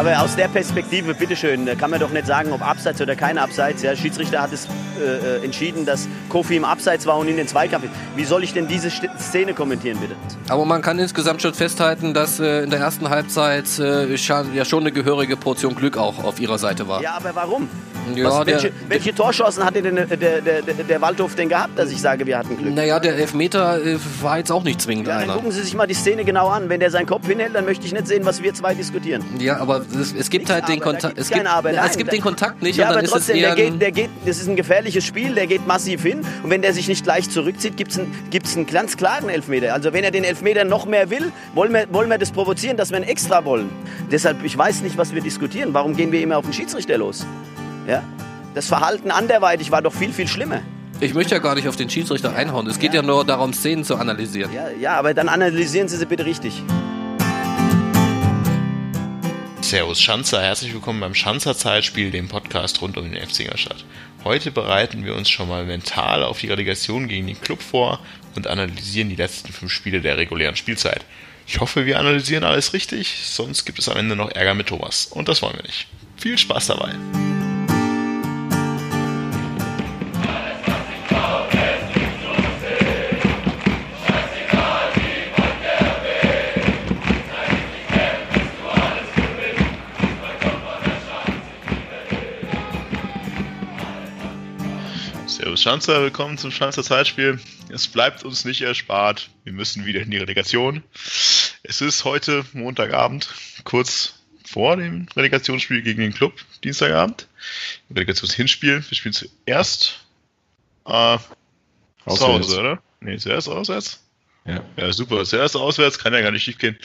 Aber aus der Perspektive, bitteschön, kann man doch nicht sagen, ob Abseits oder kein Abseits. Der Schiedsrichter hat es äh, äh, entschieden, dass Kofi im Abseits war und in den Zweikampf. Wie soll ich denn diese Szene kommentieren, bitte? Aber man kann insgesamt schon festhalten, dass äh, in der ersten Halbzeit äh, ja schon eine gehörige Portion Glück auch auf ihrer Seite war. Ja, aber warum? Ja, Was, welche, der, welche Torchancen hatte denn der, der, der, der, Waldhof denn gehabt, dass ich sage, wir hatten Glück? Naja, der Elfmeter äh, war jetzt auch nicht zwingend ja, einer. gucken Sie sich mal die Szene genau an. Wenn der seinen Kopf hinhält, dann möchte ich nicht sehen, was wir zwei diskutieren. Ja, aber es, es gibt Nichts halt den Kontakt. Es gibt, aber, es gibt den Kontakt nicht ja, dann aber trotzdem, der geht, der geht, das ist ein gefährliches Spiel, der geht massiv hin und wenn der sich nicht gleich zurückzieht, gibt es einen, gibt's einen ganz klaren Elfmeter. Also wenn er den Elfmeter noch mehr will, wollen wir, wollen wir das provozieren, dass wir einen extra wollen. Deshalb, ich weiß nicht, was wir diskutieren. Warum gehen wir immer auf den Schiedsrichter los? Ja? Das Verhalten anderweitig war doch viel, viel schlimmer. Ich möchte ja gar nicht auf den Schiedsrichter einhauen. Es geht ja, ja nur darum, Szenen zu analysieren. Ja, ja, aber dann analysieren Sie sie bitte richtig. Servus Schanzer, herzlich willkommen beim Schanzer Zeitspiel, dem Podcast rund um den FC Ingolstadt. Heute bereiten wir uns schon mal mental auf die Relegation gegen den Club vor und analysieren die letzten fünf Spiele der regulären Spielzeit. Ich hoffe, wir analysieren alles richtig, sonst gibt es am Ende noch Ärger mit Thomas. Und das wollen wir nicht. Viel Spaß dabei! Schanzer, willkommen zum Schanzer Zeitspiel. Es bleibt uns nicht erspart. Wir müssen wieder in die Relegation. Es ist heute Montagabend, kurz vor dem Relegationsspiel gegen den Club, Dienstagabend. Relegationshinspiel. Wir spielen zuerst äh, zu Hause, oder? Nee, zuerst auswärts. Ja. ja, super. Zuerst auswärts, kann ja gar nicht schief gehen.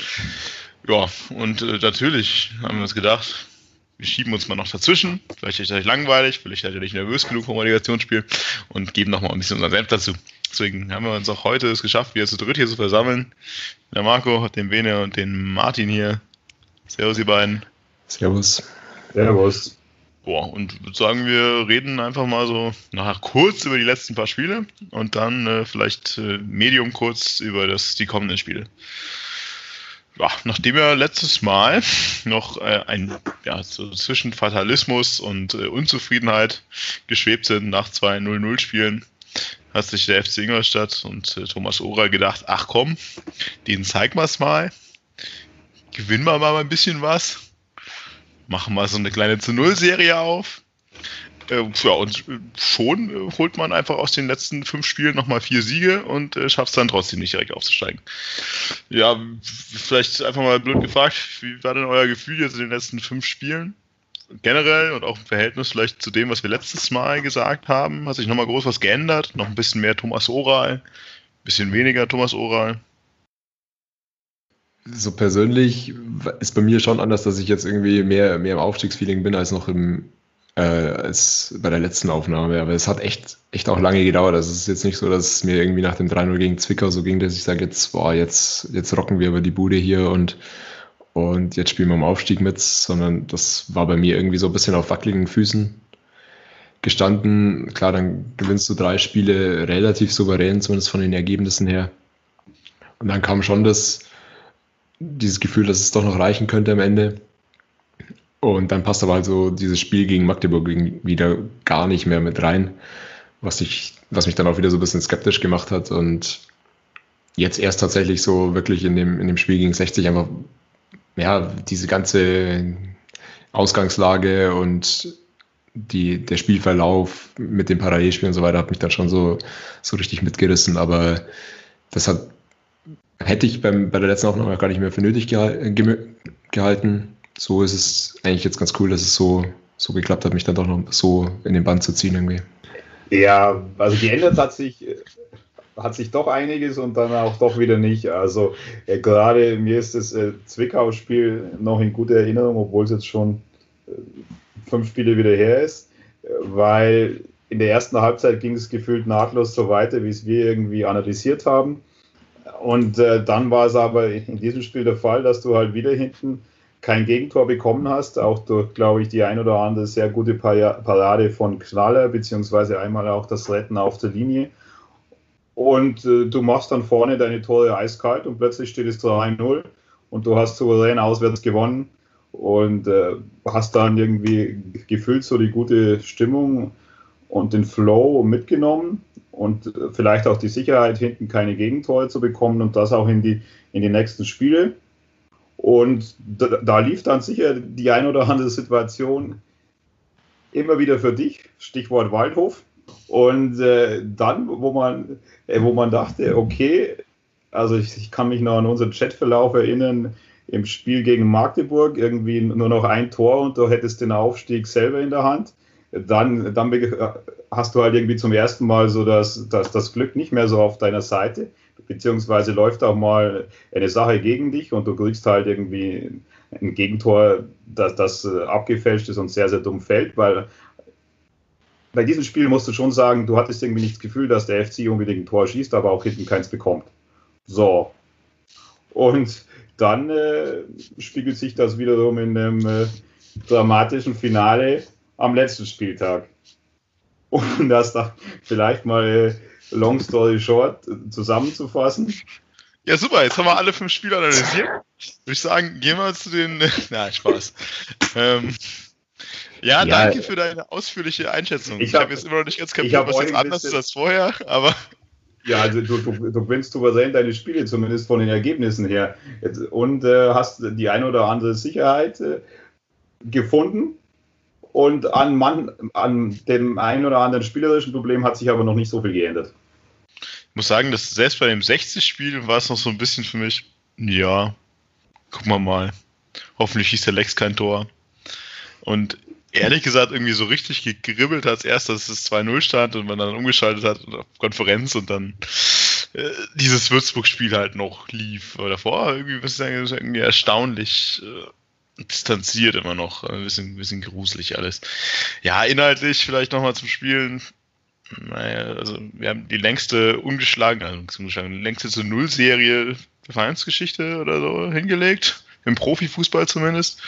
Ja, und äh, natürlich haben wir uns gedacht, wir schieben uns mal noch dazwischen. Vielleicht ist euch langweilig, vielleicht seid ihr nicht nervös genug vom Relegationsspiel und geben noch mal ein bisschen unser Senf dazu. Deswegen haben wir uns auch heute es geschafft, wieder zu dritt hier zu versammeln. Der Marco, den Bene und den Martin hier. Servus, ihr beiden. Servus. Servus. Boah, und würde sagen, wir reden einfach mal so nachher kurz über die letzten paar Spiele und dann äh, vielleicht äh, medium kurz über das, die kommenden Spiele ja, nachdem wir letztes Mal noch äh, ein ja, so zwischen Fatalismus und äh, Unzufriedenheit geschwebt sind nach zwei 0-0-Spielen, hat sich der FC Ingolstadt und äh, Thomas Ohrer gedacht, ach komm, denen zeigen wir es mal, gewinnen wir mal ein bisschen was, machen mal so eine kleine zu Null-Serie auf ja, und schon äh, holt man einfach aus den letzten fünf Spielen nochmal vier Siege und äh, schafft es dann trotzdem nicht direkt aufzusteigen. Ja, vielleicht einfach mal blöd gefragt, wie war denn euer Gefühl jetzt in den letzten fünf Spielen? Generell und auch im Verhältnis vielleicht zu dem, was wir letztes Mal gesagt haben. Hat sich nochmal groß was geändert? Noch ein bisschen mehr Thomas Oral, ein bisschen weniger Thomas Oral? So persönlich ist bei mir schon anders, dass ich jetzt irgendwie mehr, mehr im Aufstiegsfeeling bin als noch im, äh, als bei der letzten Aufnahme. Aber es hat echt, echt auch lange gedauert. Also es ist jetzt nicht so, dass es mir irgendwie nach dem 3-0 gegen Zwickau so ging, dass ich sage, jetzt, boah, jetzt, jetzt rocken wir aber die Bude hier und, und jetzt spielen wir im Aufstieg mit, sondern das war bei mir irgendwie so ein bisschen auf wackeligen Füßen gestanden. Klar, dann gewinnst du drei Spiele relativ souverän, zumindest von den Ergebnissen her. Und dann kam schon das, dieses Gefühl, dass es doch noch reichen könnte am Ende. Und dann passt aber also dieses Spiel gegen Magdeburg wieder gar nicht mehr mit rein, was, ich, was mich dann auch wieder so ein bisschen skeptisch gemacht hat. Und jetzt erst tatsächlich so wirklich in dem, in dem Spiel gegen 60 einfach, ja, diese ganze Ausgangslage und die, der Spielverlauf mit dem Parallelspiel und so weiter hat mich dann schon so, so richtig mitgerissen. Aber das hat, hätte ich beim, bei der letzten Aufnahme gar nicht mehr für nötig gehalten so ist es eigentlich jetzt ganz cool, dass es so, so geklappt hat, mich dann doch noch so in den Band zu ziehen irgendwie. Ja, also geändert hat sich, hat sich doch einiges und dann auch doch wieder nicht. Also äh, gerade mir ist das äh, Zwickau-Spiel noch in guter Erinnerung, obwohl es jetzt schon äh, fünf Spiele wieder her ist, weil in der ersten Halbzeit ging es gefühlt nahtlos so weiter, wie es wir irgendwie analysiert haben. Und äh, dann war es aber in diesem Spiel der Fall, dass du halt wieder hinten kein Gegentor bekommen hast, auch durch, glaube ich, die ein oder andere sehr gute Parade von Knaller, beziehungsweise einmal auch das Retten auf der Linie. Und äh, du machst dann vorne deine Tore eiskalt und plötzlich steht es 3-0 und du hast souverän auswärts gewonnen. und äh, hast dann irgendwie gefühlt so die gute Stimmung und den Flow mitgenommen und äh, vielleicht auch die Sicherheit, hinten keine Gegentore zu bekommen und das auch in die, in die nächsten Spiele. Und da, da lief dann sicher die ein oder andere Situation immer wieder für dich, Stichwort Waldhof. Und äh, dann, wo man, äh, wo man dachte, okay, also ich, ich, kann mich noch an unseren Chatverlauf erinnern, im Spiel gegen Magdeburg irgendwie nur noch ein Tor und du hättest den Aufstieg selber in der Hand. Dann, dann hast du halt irgendwie zum ersten Mal so das, das, das Glück nicht mehr so auf deiner Seite, beziehungsweise läuft auch mal eine Sache gegen dich und du kriegst halt irgendwie ein Gegentor, das, das äh, abgefälscht ist und sehr, sehr dumm fällt, weil bei diesem Spiel musst du schon sagen, du hattest irgendwie nicht das Gefühl, dass der FC unbedingt ein Tor schießt, aber auch hinten keins bekommt. So. Und dann äh, spiegelt sich das wiederum in einem äh, dramatischen Finale am letzten Spieltag. Um das da vielleicht mal äh, long story short zusammenzufassen. Ja, super, jetzt haben wir alle fünf Spiele analysiert. Würde ich sagen, gehen wir zu den. Na, Spaß. ähm, ja, ja, danke für deine ausführliche Einschätzung. Ich, ich habe hab jetzt immer noch nicht ganz kapiert, was jetzt anders ist als vorher, aber. Ja, also du, du, du gewinnst souverän deine Spiele, zumindest von den Ergebnissen her. Und äh, hast die eine oder andere Sicherheit äh, gefunden. Und an, Mann, an dem einen oder anderen spielerischen Problem hat sich aber noch nicht so viel geändert. Ich muss sagen, dass selbst bei dem 60-Spiel war es noch so ein bisschen für mich, ja, gucken wir mal. Hoffentlich schießt der Lex kein Tor. Und ehrlich gesagt irgendwie so richtig gegribbelt hat erst, dass es 2-0 stand und man dann umgeschaltet hat auf Konferenz und dann äh, dieses Würzburg-Spiel halt noch lief. Aber davor irgendwie, was ich sagen, irgendwie erstaunlich äh, distanziert immer noch. Ein bisschen, ein bisschen gruselig alles. Ja, inhaltlich vielleicht nochmal zum Spielen. Naja, also wir haben die längste ungeschlagen, also ungeschlagen, längste zu Null-Serie der Vereinsgeschichte oder so hingelegt. Im Profifußball zumindest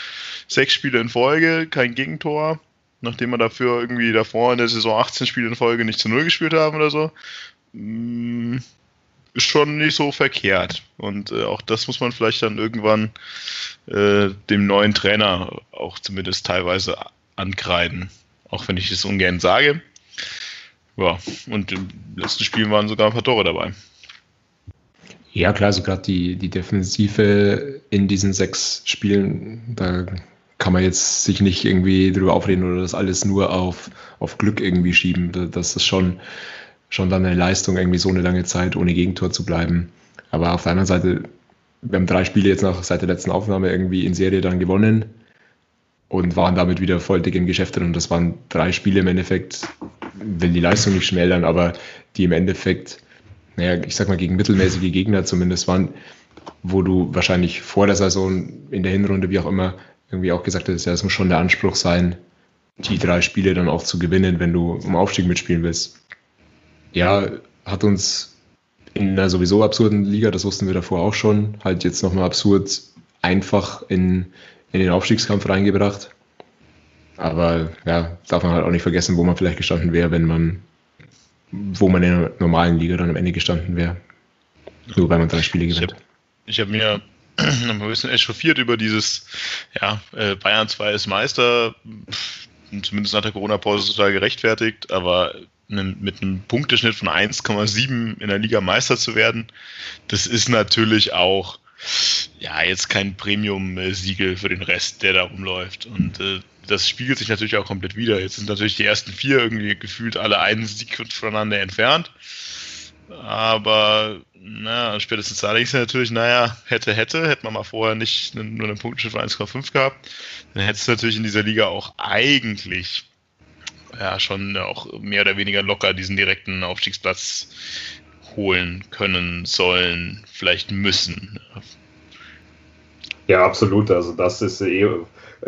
sechs Spiele in Folge, kein Gegentor, nachdem wir dafür irgendwie davor in der Saison 18 Spiele in Folge nicht zu Null gespielt haben oder so. Mm, schon nicht so verkehrt. Und äh, auch das muss man vielleicht dann irgendwann äh, dem neuen Trainer auch zumindest teilweise ankreiden. Auch wenn ich es ungern sage. Ja, und im letzten Spiel waren sogar ein paar Tore dabei. Ja, klar, so gerade die, die Defensive in diesen sechs Spielen, da kann man jetzt sich nicht irgendwie drüber aufreden oder das alles nur auf, auf Glück irgendwie schieben. Das ist schon, schon dann eine Leistung, irgendwie so eine lange Zeit ohne Gegentor zu bleiben. Aber auf der anderen Seite, wir haben drei Spiele jetzt nach seit der letzten Aufnahme irgendwie in Serie dann gewonnen und waren damit wieder voll dick im Geschäft drin. Und das waren drei Spiele im Endeffekt, will die Leistung nicht schmälern, aber die im Endeffekt, naja, ich sag mal, gegen mittelmäßige Gegner zumindest waren, wo du wahrscheinlich vor der Saison, in der Hinrunde, wie auch immer, irgendwie auch gesagt hast, ja, es muss schon der Anspruch sein, die drei Spiele dann auch zu gewinnen, wenn du um Aufstieg mitspielen willst. Ja, hat uns in einer sowieso absurden Liga, das wussten wir davor auch schon, halt jetzt nochmal absurd einfach in, in den Aufstiegskampf reingebracht. Aber ja, darf man halt auch nicht vergessen, wo man vielleicht gestanden wäre, wenn man, wo man in einer normalen Liga dann am Ende gestanden wäre. Nur weil man drei Spiele gewinnt. Ich habe hab mir ein bisschen echauffiert über dieses, ja, äh, Bayern 2 ist Meister, zumindest nach der Corona-Pause total gerechtfertigt, aber mit einem Punkteschnitt von 1,7 in der Liga Meister zu werden, das ist natürlich auch, ja, jetzt kein Premium-Siegel für den Rest, der da rumläuft. Und äh, das spiegelt sich natürlich auch komplett wieder. Jetzt sind natürlich die ersten vier irgendwie gefühlt alle einen Sieg voneinander entfernt. Aber na, spätestens da denkst du natürlich, naja, hätte, hätte, hätte man mal vorher nicht nur einen Punktschnitt von 1,5 gehabt, dann hättest du natürlich in dieser Liga auch eigentlich ja schon auch mehr oder weniger locker diesen direkten Aufstiegsplatz holen können, sollen, vielleicht müssen. Ja, absolut. Also das ist eh,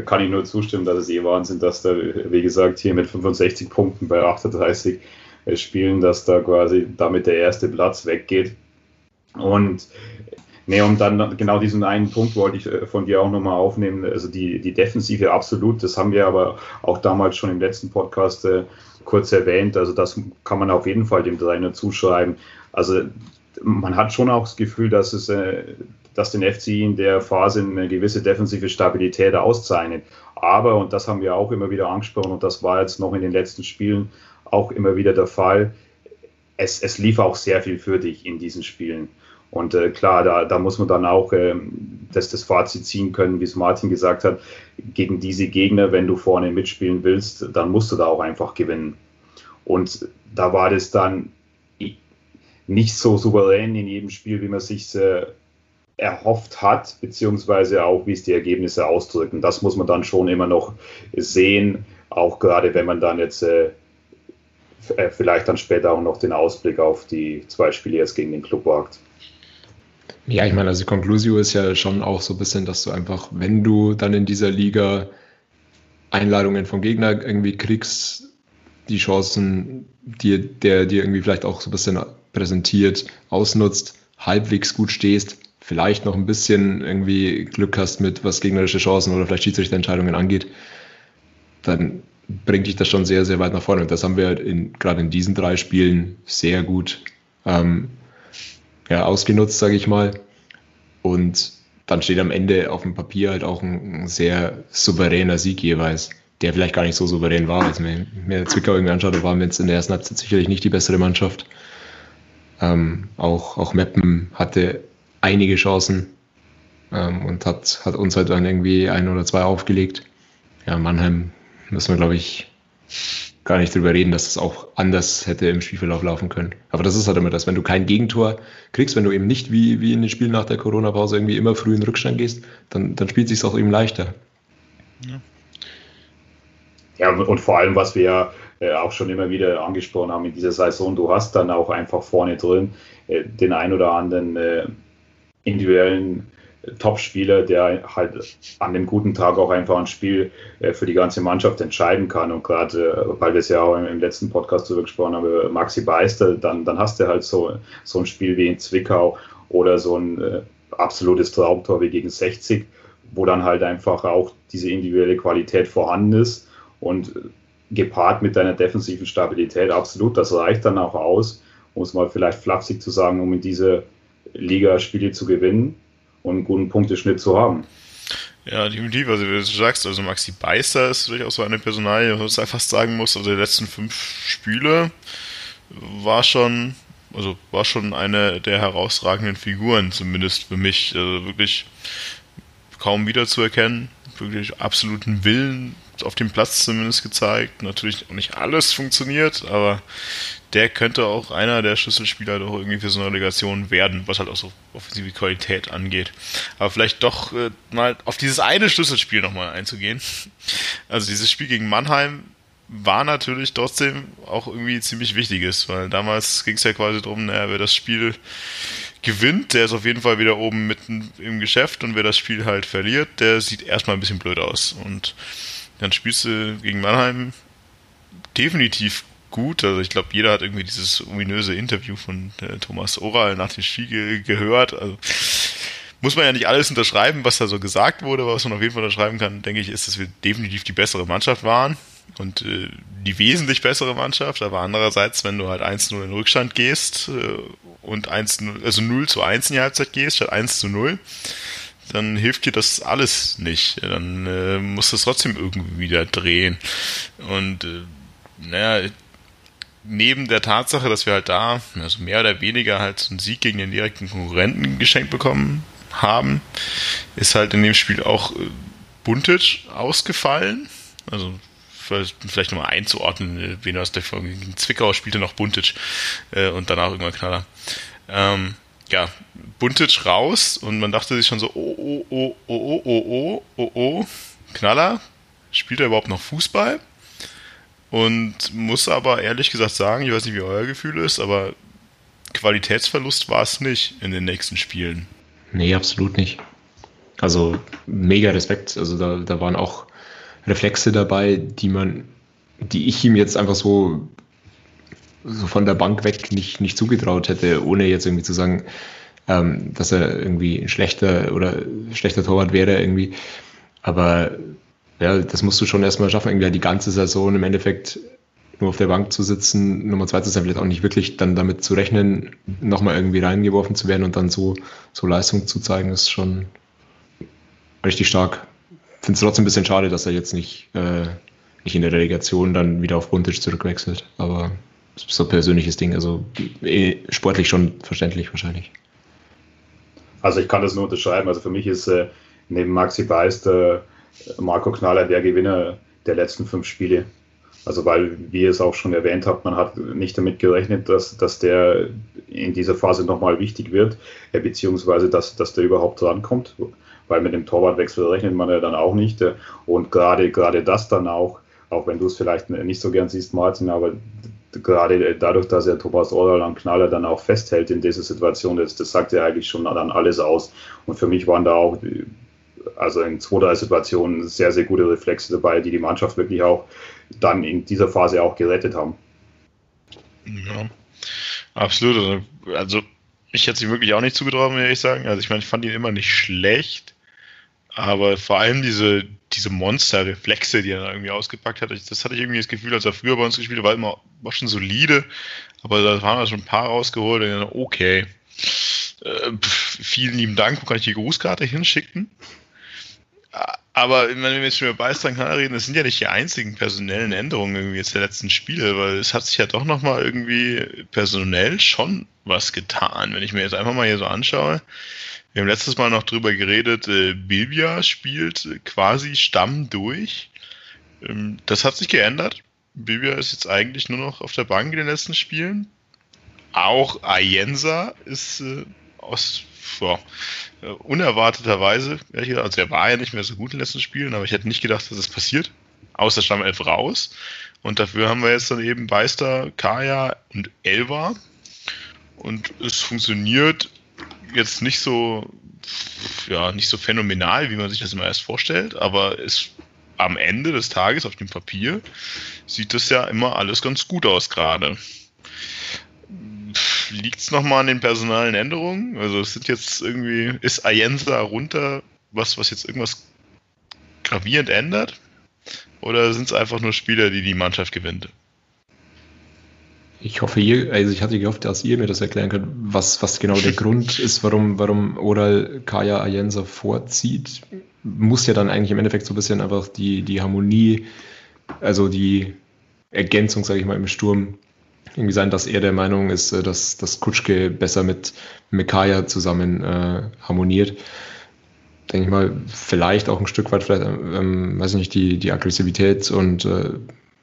kann ich nur zustimmen, dass es eh Wahnsinn, dass da, wie gesagt, hier mit 65 Punkten bei 38 spielen, dass da quasi damit der erste Platz weggeht. Und nee, und dann genau diesen einen Punkt wollte ich äh, von dir auch nochmal aufnehmen. Also die, die Defensive absolut, das haben wir aber auch damals schon im letzten Podcast äh, kurz erwähnt. Also das kann man auf jeden Fall dem Trainer zuschreiben. Also man hat schon auch das Gefühl, dass es, äh, dass den FC in der Phase eine gewisse defensive Stabilität auszeichnet. Aber, und das haben wir auch immer wieder angesprochen, und das war jetzt noch in den letzten Spielen auch immer wieder der Fall, es, es lief auch sehr viel für dich in diesen Spielen. Und äh, klar, da, da muss man dann auch äh, das, das Fazit ziehen können, wie es Martin gesagt hat, gegen diese Gegner, wenn du vorne mitspielen willst, dann musst du da auch einfach gewinnen. Und da war das dann nicht so souverän in jedem Spiel, wie man sich äh, erhofft hat, beziehungsweise auch, wie es die Ergebnisse ausdrücken. Das muss man dann schon immer noch sehen, auch gerade wenn man dann jetzt äh, äh vielleicht dann später auch noch den Ausblick auf die zwei Spiele jetzt gegen den Club wagt. Ja, ich meine, also Conclusio ist ja schon auch so ein bisschen, dass du einfach, wenn du dann in dieser Liga Einladungen vom Gegner irgendwie kriegst, die Chancen, die, der dir irgendwie vielleicht auch so ein bisschen präsentiert, ausnutzt, halbwegs gut stehst, vielleicht noch ein bisschen irgendwie Glück hast mit, was gegnerische Chancen oder vielleicht Schiedsrichterentscheidungen angeht, dann bringt dich das schon sehr, sehr weit nach vorne. Und das haben wir in, gerade in diesen drei Spielen sehr gut ähm, ja, ausgenutzt, sage ich mal. Und dann steht am Ende auf dem Papier halt auch ein, ein sehr souveräner Sieg jeweils, der vielleicht gar nicht so souverän war. Als mir, mir Zwickau irgendwie anschaut, waren wir jetzt in der ersten Halbzeit sicherlich nicht die bessere Mannschaft. Ähm, auch, auch Meppen hatte einige Chancen ähm, und hat, hat uns halt dann irgendwie ein oder zwei aufgelegt. Ja, Mannheim müssen wir, glaube ich, gar nicht drüber reden, dass es auch anders hätte im Spielverlauf laufen können. Aber das ist halt immer das, wenn du kein Gegentor kriegst, wenn du eben nicht wie, wie in den Spielen nach der Corona-Pause irgendwie immer früh in Rückstand gehst, dann, dann spielt es sich auch eben leichter. Ja. ja, und vor allem, was wir ja äh, auch schon immer wieder angesprochen haben in dieser Saison, du hast dann auch einfach vorne drin äh, den ein oder anderen äh, individuellen Top-Spieler, der halt an dem guten Tag auch einfach ein Spiel für die ganze Mannschaft entscheiden kann. Und gerade, weil wir es ja auch im letzten Podcast darüber gesprochen haben, Maxi Beister, dann, dann hast du halt so, so ein Spiel wie in Zwickau oder so ein äh, absolutes Traumtor wie gegen 60, wo dann halt einfach auch diese individuelle Qualität vorhanden ist. Und gepaart mit deiner defensiven Stabilität absolut. Das reicht dann auch aus, um es mal vielleicht flapsig zu sagen, um in diese Liga Spiele zu gewinnen und einen guten Punkteschnitt zu haben. Ja, definitiv. Also, wie du sagst, also Maxi Beister ist durchaus so eine Personalie, was ich fast sagen muss. Also, die letzten fünf Spiele war schon, also war schon eine der herausragenden Figuren, zumindest für mich. Also wirklich kaum wiederzuerkennen. Wirklich absoluten Willen auf dem Platz zumindest gezeigt. Natürlich auch nicht alles funktioniert, aber der könnte auch einer der Schlüsselspieler doch irgendwie für so eine Relegation werden, was halt auch so offensive Qualität angeht. Aber vielleicht doch äh, mal auf dieses eine Schlüsselspiel nochmal einzugehen. Also dieses Spiel gegen Mannheim war natürlich trotzdem auch irgendwie ziemlich wichtiges, weil damals ging es ja quasi darum, naja, wer das Spiel gewinnt, der ist auf jeden Fall wieder oben mitten im Geschäft und wer das Spiel halt verliert, der sieht erstmal ein bisschen blöd aus. Und dann spielst du gegen Mannheim definitiv gut. Also ich glaube, jeder hat irgendwie dieses ominöse Interview von äh, Thomas Oral nach dem Spiel ge gehört. Also muss man ja nicht alles unterschreiben, was da so gesagt wurde, aber was man auf jeden Fall unterschreiben kann, denke ich, ist, dass wir definitiv die bessere Mannschaft waren und äh, die wesentlich bessere Mannschaft. Aber andererseits, wenn du halt 1-0 in Rückstand gehst äh, und 1 also 0 zu 1 in die Halbzeit gehst, statt 1 zu 0, dann hilft dir das alles nicht. Dann äh, musst du es trotzdem irgendwie wieder drehen. Und äh, naja, neben der Tatsache, dass wir halt da also mehr oder weniger halt einen Sieg gegen den direkten Konkurrenten geschenkt bekommen haben, ist halt in dem Spiel auch äh, Buntic ausgefallen. Also vielleicht nochmal einzuordnen, äh, wen aus der gegen Zwickau spielte noch Buntic äh, und danach irgendwann Knaller. Ähm, ja, Buntic raus und man dachte sich schon so, oh, oh, oh, oh, oh, oh, oh, oh, oh, Knaller, spielt er überhaupt noch Fußball? Und muss aber ehrlich gesagt sagen, ich weiß nicht, wie euer Gefühl ist, aber Qualitätsverlust war es nicht in den nächsten Spielen. Nee, absolut nicht. Also mega Respekt. Also da, da waren auch Reflexe dabei, die man, die ich ihm jetzt einfach so so von der Bank weg nicht, nicht zugetraut hätte, ohne jetzt irgendwie zu sagen, ähm, dass er irgendwie ein schlechter oder schlechter Torwart wäre irgendwie. Aber ja, das musst du schon erstmal schaffen, irgendwie die ganze Saison im Endeffekt nur auf der Bank zu sitzen, Nummer zwei zu sein, vielleicht auch nicht wirklich dann damit zu rechnen, nochmal irgendwie reingeworfen zu werden und dann so, so Leistung zu zeigen, ist schon richtig stark. Finde es trotzdem ein bisschen schade, dass er jetzt nicht, äh, nicht in der Relegation dann wieder auf Buntisch zurückwechselt, aber so persönliches Ding, also eh, sportlich schon verständlich wahrscheinlich. Also ich kann das nur unterschreiben. Also für mich ist äh, neben Maxi Beister Marco Knaller der Gewinner der letzten fünf Spiele. Also weil, wie ihr es auch schon erwähnt habt, man hat nicht damit gerechnet, dass, dass der in dieser Phase nochmal wichtig wird, äh, beziehungsweise dass, dass der überhaupt drankommt, weil mit dem Torwartwechsel rechnet man ja dann auch nicht. Äh, und gerade, gerade das dann auch, auch wenn du es vielleicht nicht so gern siehst, Martin, aber gerade dadurch, dass er Thomas Oral am Knaller dann auch festhält in dieser Situation, das, das sagt ja eigentlich schon dann alles aus. Und für mich waren da auch also in zwei, drei Situationen sehr, sehr gute Reflexe dabei, die die Mannschaft wirklich auch dann in dieser Phase auch gerettet haben. Ja, absolut. Also ich hätte sie wirklich auch nicht zugetraut, muss ich sagen. Also ich meine, ich fand ihn immer nicht schlecht, aber vor allem diese, diese Monster-Reflexe, die er da irgendwie ausgepackt hat, das hatte ich irgendwie das Gefühl, als er früher bei uns gespielt hat, war immer war schon solide, aber da waren wir schon ein paar rausgeholt und dann, okay. Äh, vielen lieben Dank, wo kann ich die Grußkarte hinschicken? Aber wenn wir jetzt schon über Beistrang reden, das sind ja nicht die einzigen personellen Änderungen irgendwie jetzt der letzten Spiele, weil es hat sich ja doch nochmal irgendwie personell schon was getan. Wenn ich mir jetzt einfach mal hier so anschaue, wir haben letztes Mal noch drüber geredet, äh, Bilbia spielt quasi Stamm durch. Ähm, das hat sich geändert. Bilbia ist jetzt eigentlich nur noch auf der Bank in den letzten Spielen. Auch Ayensa ist äh, aus ja, äh, unerwarteterweise, also er war ja nicht mehr so gut in den letzten Spielen, aber ich hätte nicht gedacht, dass es das passiert. Außer Stammelf raus. Und dafür haben wir jetzt dann eben Beister, Kaya und Elva. Und es funktioniert jetzt nicht so, ja, nicht so phänomenal, wie man sich das immer erst vorstellt, aber es am Ende des Tages auf dem Papier sieht das ja immer alles ganz gut aus gerade liegt es nochmal an den personalen Änderungen? Also es sind jetzt irgendwie, ist Ayensa runter, was, was jetzt irgendwas gravierend ändert? Oder sind es einfach nur Spieler, die die Mannschaft gewinnt? Ich hoffe, ihr, also ich hatte gehofft, dass ihr mir das erklären könnt, was, was genau der Grund ist, warum, warum Oral Kaya Ayensa vorzieht. Muss ja dann eigentlich im Endeffekt so ein bisschen einfach die, die Harmonie, also die Ergänzung, sage ich mal, im Sturm irgendwie sein, dass er der Meinung ist, äh, dass, dass Kutschke besser mit Mekaya zusammen äh, harmoniert. Denke ich mal, vielleicht auch ein Stück weit, vielleicht, ähm, weiß ich nicht, die, die Aggressivität und äh,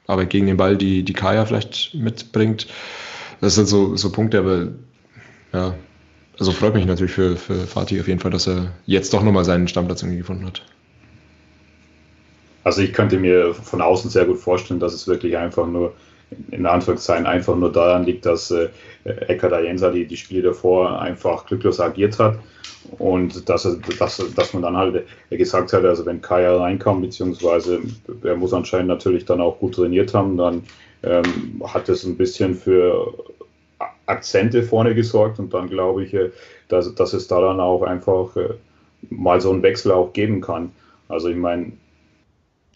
Arbeit gegen den Ball, die, die Kaya vielleicht mitbringt. Das sind so, so Punkte, aber ja, also freut mich natürlich für, für Fatih auf jeden Fall, dass er jetzt doch nochmal seinen Stammplatz irgendwie gefunden hat. Also ich könnte mir von außen sehr gut vorstellen, dass es wirklich einfach nur in Anführungszeichen einfach nur daran liegt, dass äh, Eckhard Ayensa die, die Spiele davor einfach glücklos agiert hat und dass, dass, dass man dann halt gesagt hat, also wenn Kaya reinkam, beziehungsweise er muss anscheinend natürlich dann auch gut trainiert haben, dann ähm, hat es ein bisschen für Akzente vorne gesorgt und dann glaube ich, äh, dass, dass es da dann auch einfach äh, mal so einen Wechsel auch geben kann. Also ich meine,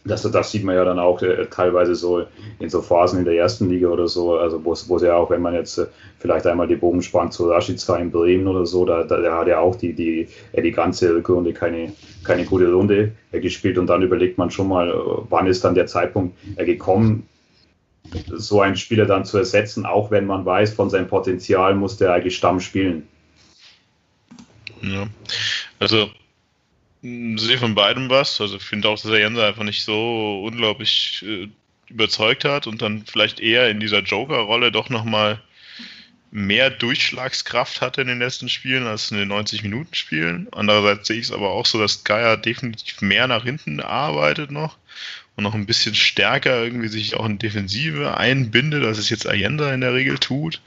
das, das sieht man ja dann auch äh, teilweise so in so Phasen in der ersten Liga oder so, also wo es ja auch, wenn man jetzt äh, vielleicht einmal die Bogen spannt zu Rashica in Bremen oder so, da, da der hat ja auch die, die, die ganze Rückrunde keine, keine gute Runde äh, gespielt und dann überlegt man schon mal, äh, wann ist dann der Zeitpunkt äh, gekommen, so einen Spieler dann zu ersetzen, auch wenn man weiß, von seinem Potenzial muss der eigentlich Stamm spielen. Ja, also sehe von beidem was. Also ich finde auch, dass der Jenser einfach nicht so unglaublich äh, überzeugt hat und dann vielleicht eher in dieser Joker-Rolle doch nochmal mehr Durchschlagskraft hatte in den letzten Spielen als in den 90-Minuten-Spielen. Andererseits sehe ich es aber auch so, dass Geier definitiv mehr nach hinten arbeitet noch und noch ein bisschen stärker irgendwie sich auch in Defensive einbindet, als es jetzt Allende in der Regel tut.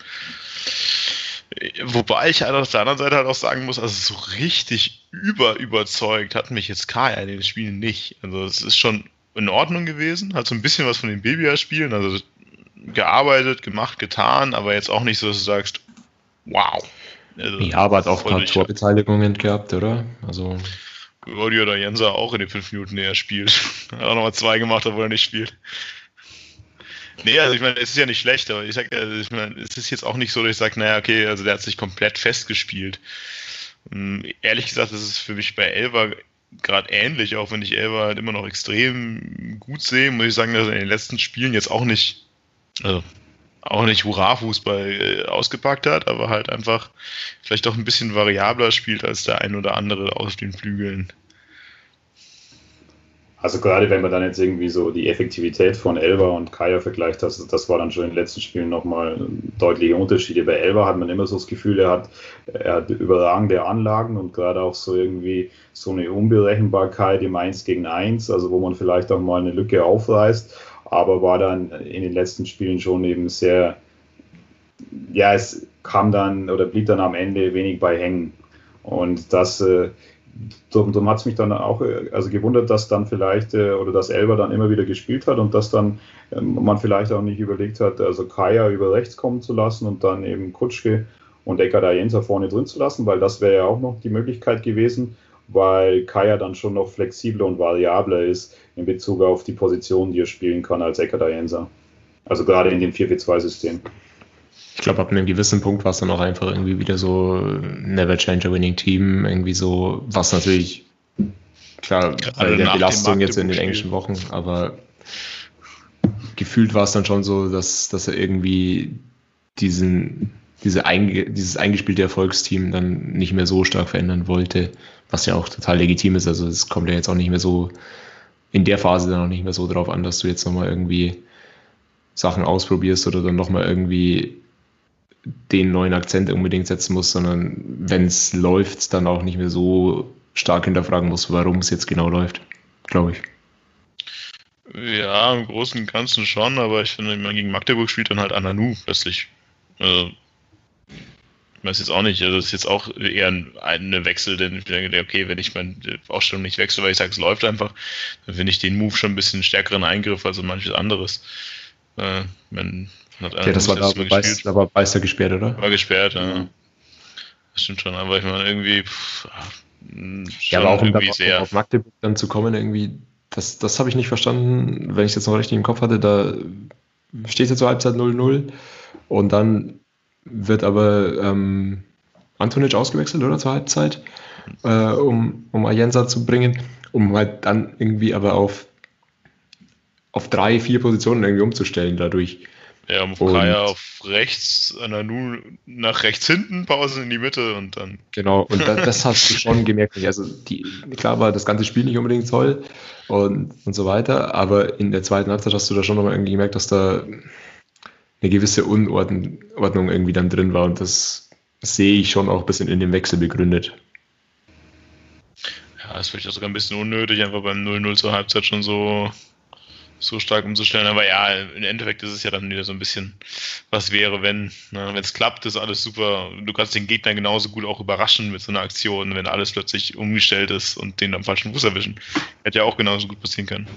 Wobei ich halt auf der anderen Seite halt auch sagen muss, also so richtig über überzeugt hat mich jetzt Kaya in den Spielen nicht. Also es ist schon in Ordnung gewesen, hat so ein bisschen was von den Babya-Spielen, also gearbeitet, gemacht, getan, aber jetzt auch nicht so, dass du sagst, wow. Also, ja, aber hat auch ein paar Torbeteiligungen gehabt, oder? Also. Rodi oder Jenser auch in den fünf Minuten, die er spielt. hat auch nochmal zwei gemacht, obwohl er nicht spielt. Nee, also ich meine, es ist ja nicht schlecht, aber ich sag, also ich meine, es ist jetzt auch nicht so, dass ich sage, naja, okay, also der hat sich komplett festgespielt. Und hm, ehrlich gesagt, das ist für mich bei Elva gerade ähnlich, auch wenn ich Elva halt immer noch extrem gut sehe, muss ich sagen, dass er in den letzten Spielen jetzt auch nicht, also auch nicht Hurra-Fußball äh, ausgepackt hat, aber halt einfach vielleicht auch ein bisschen variabler spielt als der ein oder andere auf den Flügeln. Also gerade wenn man dann jetzt irgendwie so die Effektivität von Elba und Kaya vergleicht, das, das war dann schon in den letzten Spielen nochmal deutliche Unterschiede. Bei Elba hat man immer so das Gefühl, er hat, er hat überragende Anlagen und gerade auch so irgendwie so eine Unberechenbarkeit im 1 gegen 1, also wo man vielleicht auch mal eine Lücke aufreißt, aber war dann in den letzten Spielen schon eben sehr, ja, es kam dann oder blieb dann am Ende wenig bei hängen. Und das, äh, darum, darum hat es mich dann auch äh, also gewundert, dass dann vielleicht äh, oder dass Elber dann immer wieder gespielt hat und dass dann ähm, man vielleicht auch nicht überlegt hat, also Kaya über rechts kommen zu lassen und dann eben Kutschke und Eckhard Jenser vorne drin zu lassen, weil das wäre ja auch noch die Möglichkeit gewesen, weil Kaya dann schon noch flexibler und variabler ist in Bezug auf die Position, die er spielen kann als Eckhard Jenser. Also gerade in dem 4-4-2-System. Ich glaube, ab einem gewissen Punkt war es dann auch einfach irgendwie wieder so Never Change a Winning Team, irgendwie so, was natürlich, klar, bei der Belastung jetzt in den englischen Wochen, aber gefühlt war es dann schon so, dass, dass er irgendwie diesen, diese einge, dieses eingespielte Erfolgsteam dann nicht mehr so stark verändern wollte, was ja auch total legitim ist. Also es kommt ja jetzt auch nicht mehr so in der Phase dann auch nicht mehr so drauf an, dass du jetzt nochmal irgendwie Sachen ausprobierst oder dann nochmal irgendwie den neuen Akzent unbedingt setzen muss, sondern wenn es läuft, dann auch nicht mehr so stark hinterfragen muss, warum es jetzt genau läuft, glaube ich. Ja, im Großen und Ganzen schon, aber ich finde, wenn man gegen Magdeburg spielt, dann halt Ananu plötzlich. Also, ich weiß jetzt auch nicht, also das ist jetzt auch eher ein, ein Wechsel, denn ich denke, okay, wenn ich meine Ausstellung nicht wechsle, weil ich sage, es läuft einfach, dann finde ich den Move schon ein bisschen stärkeren Eingriff als manches anderes. Äh, wenn, ja, das war da, Beiß, da war Beißer gesperrt, oder? War gesperrt, ja. Das stimmt schon, aber ich meine, irgendwie. Pff, ja, aber auch um sehr. auf Magdeburg dann zu kommen, irgendwie, das, das habe ich nicht verstanden, wenn ich es jetzt noch richtig im Kopf hatte, da steht jetzt zur Halbzeit 0-0 und dann wird aber ähm, Antonic ausgewechselt, oder, zur Halbzeit, äh, um, um Ayensa zu bringen, um halt dann irgendwie aber auf, auf drei, vier Positionen irgendwie umzustellen dadurch. Ja, um Kaya auf rechts, Ananu nach rechts hinten, Pause in die Mitte und dann. Genau, und das, das hast du schon gemerkt. Also die, klar war das ganze Spiel nicht unbedingt toll und, und so weiter, aber in der zweiten Halbzeit hast du da schon nochmal irgendwie gemerkt, dass da eine gewisse Unordnung irgendwie dann drin war und das sehe ich schon auch ein bisschen in dem Wechsel begründet. Ja, ist vielleicht auch sogar ein bisschen unnötig, einfach beim 0-0 zur Halbzeit schon so so stark umzustellen. Aber ja, im Endeffekt ist es ja dann wieder so ein bisschen, was wäre, wenn. Ne? Wenn es klappt, ist alles super. Du kannst den Gegner genauso gut auch überraschen mit so einer Aktion, wenn alles plötzlich umgestellt ist und den am falschen Fuß erwischen. Hätte ja auch genauso gut passieren können.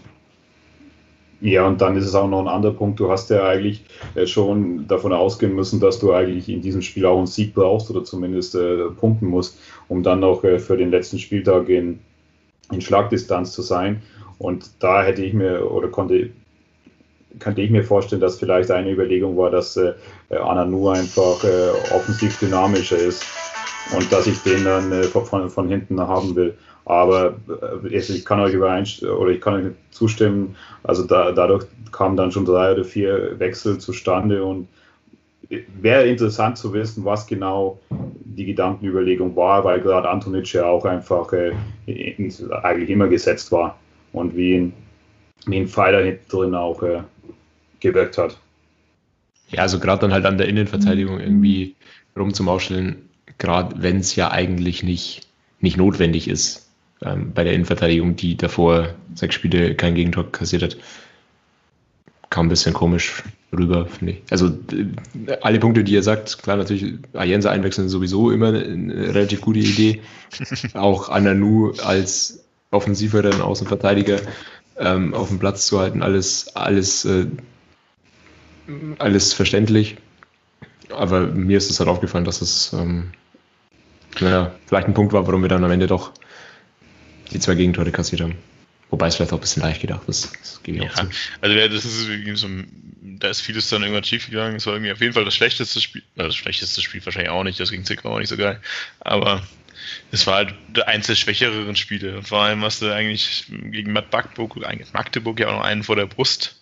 Ja, und dann ist es auch noch ein anderer Punkt. Du hast ja eigentlich äh, schon davon ausgehen müssen, dass du eigentlich in diesem Spiel auch einen Sieg brauchst oder zumindest äh, punkten musst, um dann noch äh, für den letzten Spieltag in, in Schlagdistanz zu sein. Und da hätte ich mir oder konnte könnte ich mir vorstellen, dass vielleicht eine Überlegung war, dass äh, Ananu einfach äh, offensiv dynamischer ist und dass ich den dann äh, von, von hinten haben will. Aber äh, ich kann euch oder ich kann euch zustimmen, also da, dadurch kamen dann schon drei oder vier Wechsel zustande und wäre interessant zu wissen, was genau die Gedankenüberlegung war, weil gerade Antonic ja auch einfach äh, eigentlich immer gesetzt war und wie ein, wie ein Pfeiler hinten drin auch äh, gewirkt hat. Ja, also gerade dann halt an der Innenverteidigung irgendwie rum zum Aufstellen, gerade wenn es ja eigentlich nicht, nicht notwendig ist ähm, bei der Innenverteidigung, die davor sechs Spiele kein Gegentor kassiert hat. Kam ein bisschen komisch rüber, finde ich. Also äh, alle Punkte, die ihr sagt, klar natürlich, Ayensa einwechseln sowieso immer eine, eine relativ gute Idee. Auch Ananu als offensiveren Außenverteidiger ähm, auf dem Platz zu halten, alles, alles, äh, alles verständlich. Aber mir ist es halt aufgefallen, dass es ähm, naja, vielleicht ein Punkt war, warum wir dann am Ende doch die zwei Gegentore kassiert haben. Wobei es vielleicht auch ein bisschen leicht gedacht ist. Das gebe ich ja, auch zu. Also das ist so da ist vieles dann irgendwann schief gegangen. Es war irgendwie auf jeden Fall das schlechteste Spiel. Das schlechteste Spiel wahrscheinlich auch nicht, das ging Zickau auch nicht so geil. Aber es war halt eins der schwächereren Spiele. Und vor allem hast du eigentlich gegen Magdeburg, Magdeburg ja auch noch einen vor der Brust.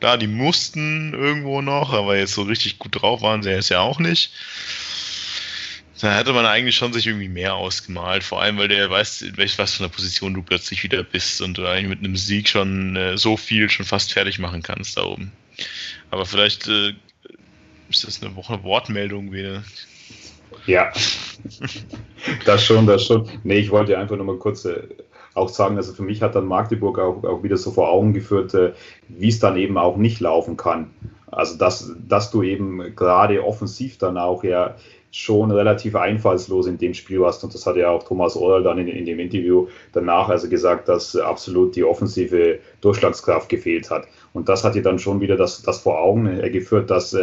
Klar, die mussten irgendwo noch, aber jetzt so richtig gut drauf waren sie jetzt ja auch nicht. Da hätte man eigentlich schon sich irgendwie mehr ausgemalt, vor allem weil der weiß, in welch was für einer Position du plötzlich wieder bist und du eigentlich mit einem Sieg schon äh, so viel schon fast fertig machen kannst da oben. Aber vielleicht äh, ist das eine Woche Wortmeldung wieder. Ja, das schon, das schon. Nee, ich wollte einfach nur mal kurz äh, auch sagen, also für mich hat dann Magdeburg auch, auch wieder so vor Augen geführt, äh, wie es dann eben auch nicht laufen kann. Also dass, dass du eben gerade offensiv dann auch ja schon relativ einfallslos in dem Spiel warst. Und das hat ja auch Thomas Oral dann in, in dem Interview danach also gesagt, dass absolut die offensive Durchschlagskraft gefehlt hat. Und das hat dir dann schon wieder das, das vor Augen äh, geführt, dass,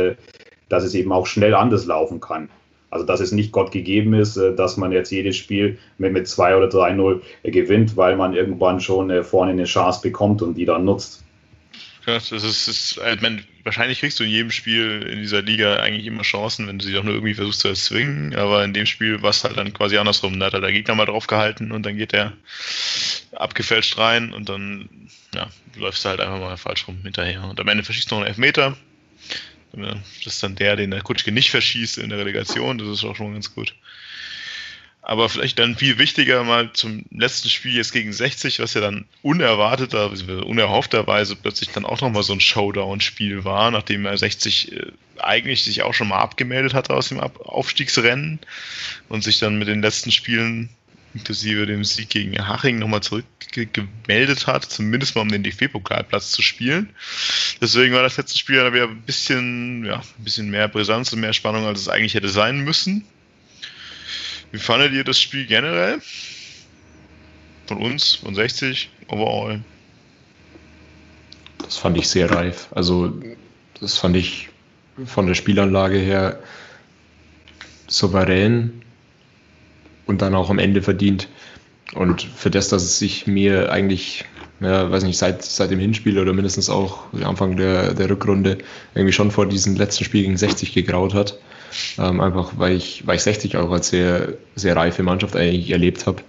dass es eben auch schnell anders laufen kann. Also dass es nicht Gott gegeben ist, äh, dass man jetzt jedes Spiel mit, mit 2 oder 3-0 gewinnt, weil man irgendwann schon vorne eine Chance bekommt und die dann nutzt. Ja, das ist, ist meine, wahrscheinlich kriegst du in jedem Spiel in dieser Liga eigentlich immer Chancen, wenn du sie auch nur irgendwie versuchst zu erzwingen. Aber in dem Spiel war es halt dann quasi andersrum. Da hat halt der Gegner mal drauf gehalten und dann geht er abgefälscht rein und dann ja, läufst du halt einfach mal falsch rum hinterher. Und am Ende verschießt du noch einen Elfmeter. Das ist dann der, den der Kutschke nicht verschießt in der Relegation. Das ist auch schon ganz gut. Aber vielleicht dann viel wichtiger mal zum letzten Spiel jetzt gegen 60, was ja dann unerwarteter, unerhoffterweise plötzlich dann auch nochmal so ein Showdown-Spiel war, nachdem er 60 äh, eigentlich sich auch schon mal abgemeldet hatte aus dem Aufstiegsrennen und sich dann mit den letzten Spielen inklusive dem Sieg gegen Haching nochmal zurückgemeldet hat, zumindest mal um den DFB-Pokalplatz zu spielen. Deswegen war das letzte Spiel dann wieder ein bisschen, ja, ein bisschen mehr Brisanz und mehr Spannung, als es eigentlich hätte sein müssen. Wie fandet ihr das Spiel generell? Von uns, von 60, overall? Das fand ich sehr reif. Also, das fand ich von der Spielanlage her souverän und dann auch am Ende verdient. Und für das, dass es sich mir eigentlich, ja, weiß nicht, seit, seit dem Hinspiel oder mindestens auch Anfang der, der Rückrunde irgendwie schon vor diesem letzten Spiel gegen 60 gegraut hat, ähm, einfach weil ich, weil ich 60 auch als sehr, sehr reife Mannschaft eigentlich erlebt habe,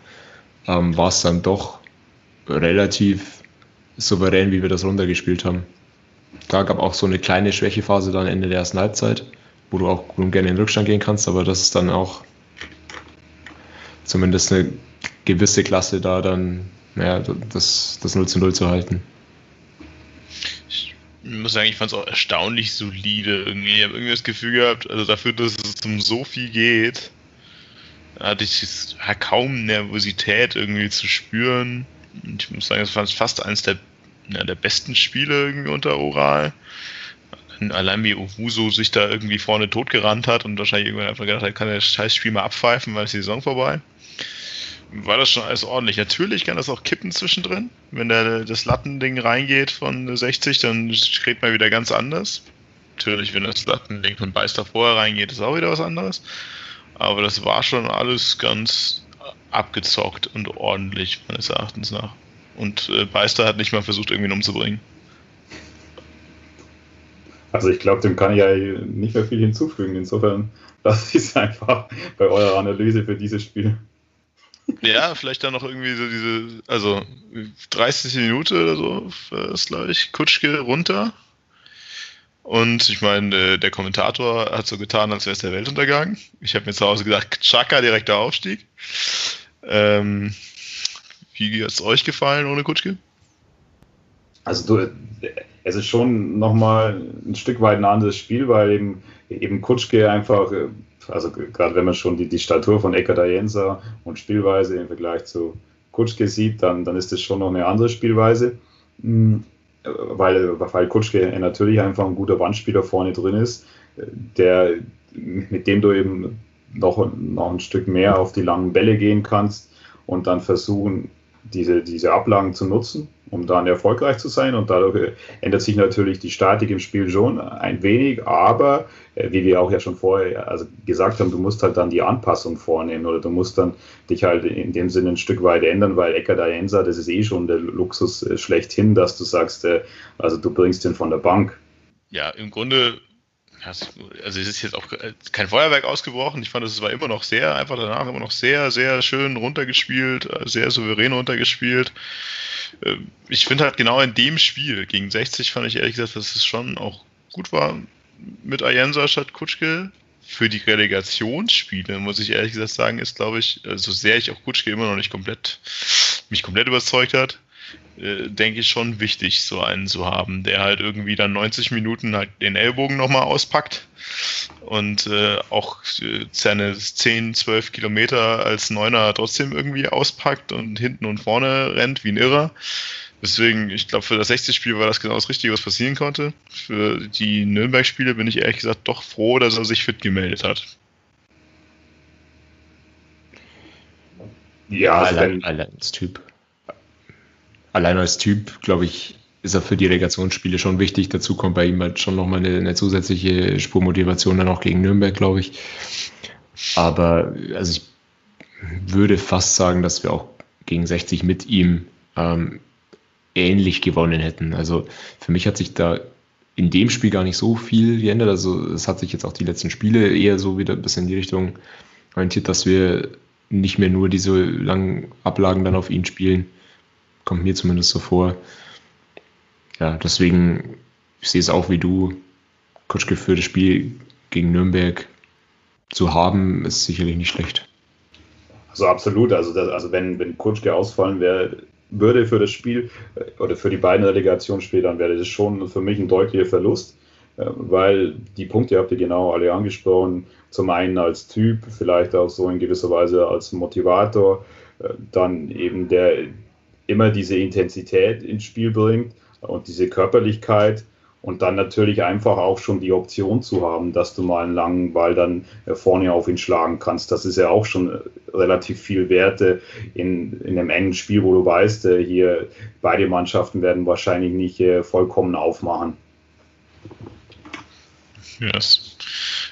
ähm, war es dann doch relativ souverän, wie wir das runtergespielt haben. Da gab auch so eine kleine Schwächephase dann Ende der ersten Halbzeit, wo du auch gerne in den Rückstand gehen kannst, aber das ist dann auch zumindest eine gewisse Klasse da, dann ja, das, das 0 zu 0 zu halten ich muss sagen, ich fand es auch erstaunlich solide irgendwie. Ich habe irgendwie das Gefühl gehabt, also dafür, dass es um so viel geht, hatte ich kaum Nervosität irgendwie zu spüren. Ich muss sagen, es war fast eines der, ja, der besten Spiele irgendwie unter Oral. Allein wie Owuso sich da irgendwie vorne totgerannt hat und wahrscheinlich irgendwann einfach gedacht hat, kann der scheiß Spiel mal abpfeifen, weil ist die Saison vorbei war das schon alles ordentlich. Natürlich kann das auch kippen zwischendrin. Wenn da das Lattending reingeht von 60, dann steht man wieder ganz anders. Natürlich, wenn das Lattending von Beister vorher reingeht, ist auch wieder was anderes. Aber das war schon alles ganz abgezockt und ordentlich, meines Erachtens nach. Und äh, Beister hat nicht mal versucht, irgendwie umzubringen. Also ich glaube, dem kann ich ja nicht mehr viel hinzufügen. Insofern lasse ich es einfach bei eurer Analyse für dieses Spiel. Ja, vielleicht dann noch irgendwie so diese, also 30 Minute oder so ist, glaube ich, Kutschke runter. Und ich meine, der Kommentator hat so getan, als wäre es der Weltuntergang. Ich habe mir zu Hause gesagt, Chaka, direkter Aufstieg. Ähm, wie hat es euch gefallen ohne Kutschke? Also du, es ist schon nochmal ein Stück weit ein anderes Spiel, weil eben, eben Kutschke einfach also gerade wenn man schon die, die Statur von Eckhard Jenser und Spielweise im Vergleich zu Kutschke sieht, dann, dann ist das schon noch eine andere Spielweise. Hm, weil, weil Kutschke natürlich einfach ein guter Wandspieler vorne drin ist, der, mit dem du eben noch, noch ein Stück mehr auf die langen Bälle gehen kannst und dann versuchen, diese, diese Ablagen zu nutzen, um dann erfolgreich zu sein. Und dadurch ändert sich natürlich die Statik im Spiel schon ein wenig, aber äh, wie wir auch ja schon vorher also gesagt haben, du musst halt dann die Anpassung vornehmen oder du musst dann dich halt in dem Sinne ein Stück weit ändern, weil Ecker Daenza, das ist eh schon der Luxus äh, schlechthin, dass du sagst, äh, also du bringst den von der Bank. ja, im Grunde, also es ist jetzt auch kein Feuerwerk ausgebrochen. Ich fand, es war immer noch sehr, einfach danach immer noch sehr, sehr schön runtergespielt, sehr souverän runtergespielt. Äh, ich finde halt genau in dem Spiel gegen 60 fand ich ehrlich gesagt, dass es schon auch gut war mit Ayensa statt Kutschke. Für die Relegationsspiele, muss ich ehrlich gesagt sagen, ist, glaube ich, so also sehr ich auch Kutschke immer noch nicht komplett, mich komplett überzeugt hat, denke ich, schon wichtig, so einen zu haben, der halt irgendwie dann 90 Minuten halt den Ellbogen nochmal auspackt und äh, auch äh, seine 10, 12 Kilometer als Neuner trotzdem irgendwie auspackt und hinten und vorne rennt wie ein Irrer. Deswegen, ich glaube, für das 60-Spiel war das genau das Richtige, was passieren konnte. Für die Nürnberg-Spiele bin ich ehrlich gesagt doch froh, dass er sich fit gemeldet hat. Ja, allein, allein als Typ. Allein als Typ, glaube ich, ist er für die Relegationsspiele schon wichtig. Dazu kommt bei ihm halt schon nochmal eine, eine zusätzliche Spurmotivation dann auch gegen Nürnberg, glaube ich. Aber also ich würde fast sagen, dass wir auch gegen 60 mit ihm ähm, ähnlich gewonnen hätten. Also für mich hat sich da in dem Spiel gar nicht so viel geändert. Also es hat sich jetzt auch die letzten Spiele eher so wieder ein bisschen in die Richtung orientiert, dass wir nicht mehr nur diese langen Ablagen dann auf ihn spielen. Kommt mir zumindest so vor ja, deswegen, ich sehe es auch wie du, Kutschke für das Spiel gegen Nürnberg zu haben, ist sicherlich nicht schlecht. Also absolut, also, das, also wenn, wenn Kutschke ausfallen wäre, würde für das Spiel äh, oder für die beiden Relegationsspiele, dann wäre das schon für mich ein deutlicher Verlust, äh, weil die Punkte habt ihr genau alle angesprochen. Zum einen als Typ, vielleicht auch so in gewisser Weise als Motivator, äh, dann eben der immer diese Intensität ins Spiel bringt und diese Körperlichkeit und dann natürlich einfach auch schon die Option zu haben, dass du mal einen langen Ball dann äh, vorne auf ihn schlagen kannst. Das ist ja auch schon äh, relativ viel Werte in, in einem engen Spiel, wo du weißt, äh, hier beide Mannschaften werden wahrscheinlich nicht vollkommen aufmachen. Yes.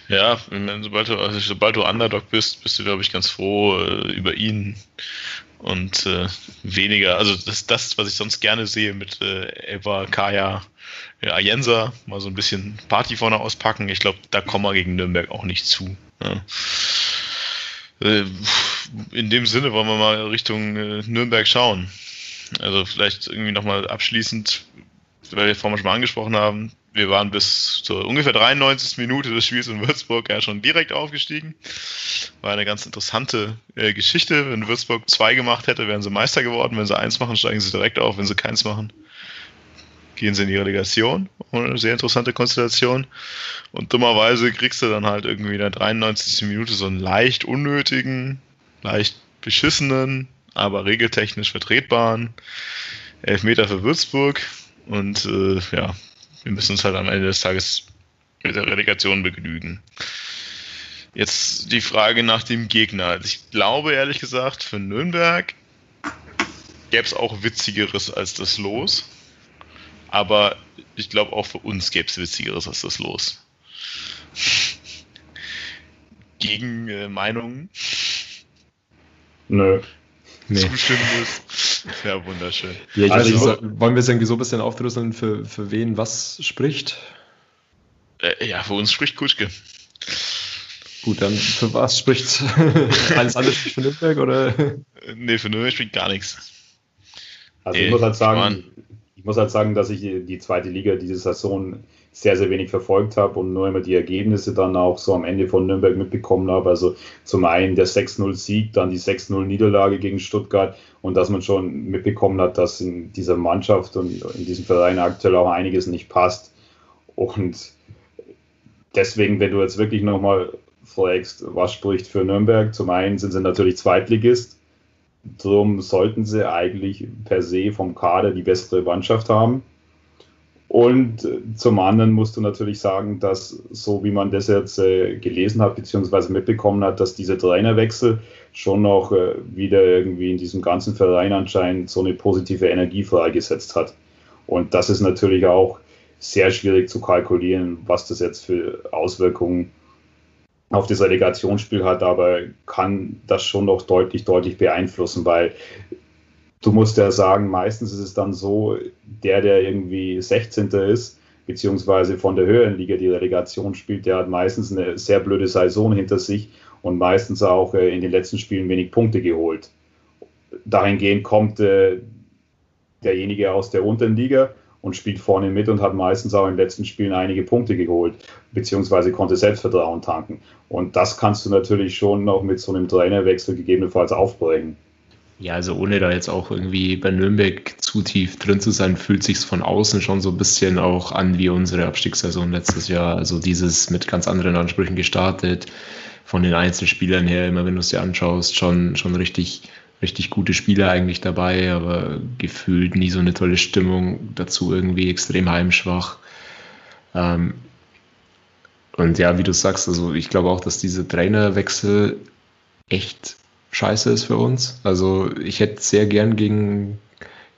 Ja, sobald du, also sobald du Underdog bist, bist du, glaube ich, ganz froh über ihn und äh, weniger, also das das, was ich sonst gerne sehe mit äh, Eva, Kaya, äh, Ayensa, mal so ein bisschen Party vorne auspacken. Ich glaube, da kommen wir gegen Nürnberg auch nicht zu. Ja. Äh, in dem Sinne wollen wir mal Richtung äh, Nürnberg schauen. Also vielleicht irgendwie nochmal abschließend, weil wir vorhin schon mal angesprochen haben, wir waren bis zur ungefähr 93. Minute des Spiels in Würzburg ja schon direkt aufgestiegen. War eine ganz interessante äh, Geschichte. Wenn Würzburg zwei gemacht hätte, wären sie Meister geworden. Wenn sie eins machen, steigen sie direkt auf. Wenn sie keins machen, gehen sie in die Relegation. Eine sehr interessante Konstellation. Und dummerweise kriegst du dann halt irgendwie in der 93. Minute so einen leicht unnötigen, leicht beschissenen, aber regeltechnisch vertretbaren Elfmeter für Würzburg. Und äh, ja, wir müssen uns halt am Ende des Tages mit der Relegation begnügen. Jetzt die Frage nach dem Gegner. Also ich glaube ehrlich gesagt, für Nürnberg gäbe es auch Witzigeres als das Los. Aber ich glaube auch für uns gäbe es Witzigeres als das Los. Gegen äh, Meinungen? Nö. Nee. Zustimmendes. Ja, wunderschön. Ja, ich also, nicht, wollen wir es irgendwie so ein bisschen aufdrüsseln, für, für wen was spricht? Äh, ja, für uns spricht Kutschke. Gut, dann für was spricht alles andere spricht für Nürnberg oder? Nee, für Nürnberg spricht gar nichts. Also nee, ich muss halt sagen, ich muss halt sagen, dass ich die zweite Liga diese Saison sehr, sehr wenig verfolgt habe und nur immer die Ergebnisse dann auch so am Ende von Nürnberg mitbekommen habe. Also zum einen der 6-0-Sieg, dann die 6-0-Niederlage gegen Stuttgart und dass man schon mitbekommen hat, dass in dieser Mannschaft und in diesem Verein aktuell auch einiges nicht passt. Und deswegen, wenn du jetzt wirklich nochmal fragst, was spricht für Nürnberg, zum einen sind sie natürlich Zweitligist, darum sollten sie eigentlich per se vom Kader die bessere Mannschaft haben. Und zum anderen musst du natürlich sagen, dass so wie man das jetzt äh, gelesen hat, beziehungsweise mitbekommen hat, dass dieser Trainerwechsel schon noch äh, wieder irgendwie in diesem ganzen Verein anscheinend so eine positive Energie freigesetzt hat. Und das ist natürlich auch sehr schwierig zu kalkulieren, was das jetzt für Auswirkungen auf das Relegationsspiel hat, aber kann das schon noch deutlich, deutlich beeinflussen, weil du musst ja sagen, meistens ist es dann so, der, der irgendwie 16. ist, beziehungsweise von der höheren Liga die Relegation spielt, der hat meistens eine sehr blöde Saison hinter sich und meistens auch äh, in den letzten Spielen wenig Punkte geholt. Dahingehend kommt äh, derjenige aus der unteren Liga und spielt vorne mit und hat meistens auch in den letzten Spielen einige Punkte geholt, beziehungsweise konnte Selbstvertrauen tanken. Und das kannst du natürlich schon noch mit so einem Trainerwechsel gegebenenfalls aufbrechen. Ja, also ohne da jetzt auch irgendwie bei Nürnberg zu tief drin zu sein, fühlt sich von außen schon so ein bisschen auch an wie unsere Abstiegssaison letztes Jahr. Also dieses mit ganz anderen Ansprüchen gestartet, von den Einzelspielern her, immer wenn du es dir anschaust, schon, schon richtig, richtig gute Spieler eigentlich dabei, aber gefühlt nie so eine tolle Stimmung, dazu irgendwie extrem heimschwach. Ähm, und ja, wie du sagst, also ich glaube auch, dass diese Trainerwechsel echt scheiße ist für uns. Also ich hätte sehr gern gegen,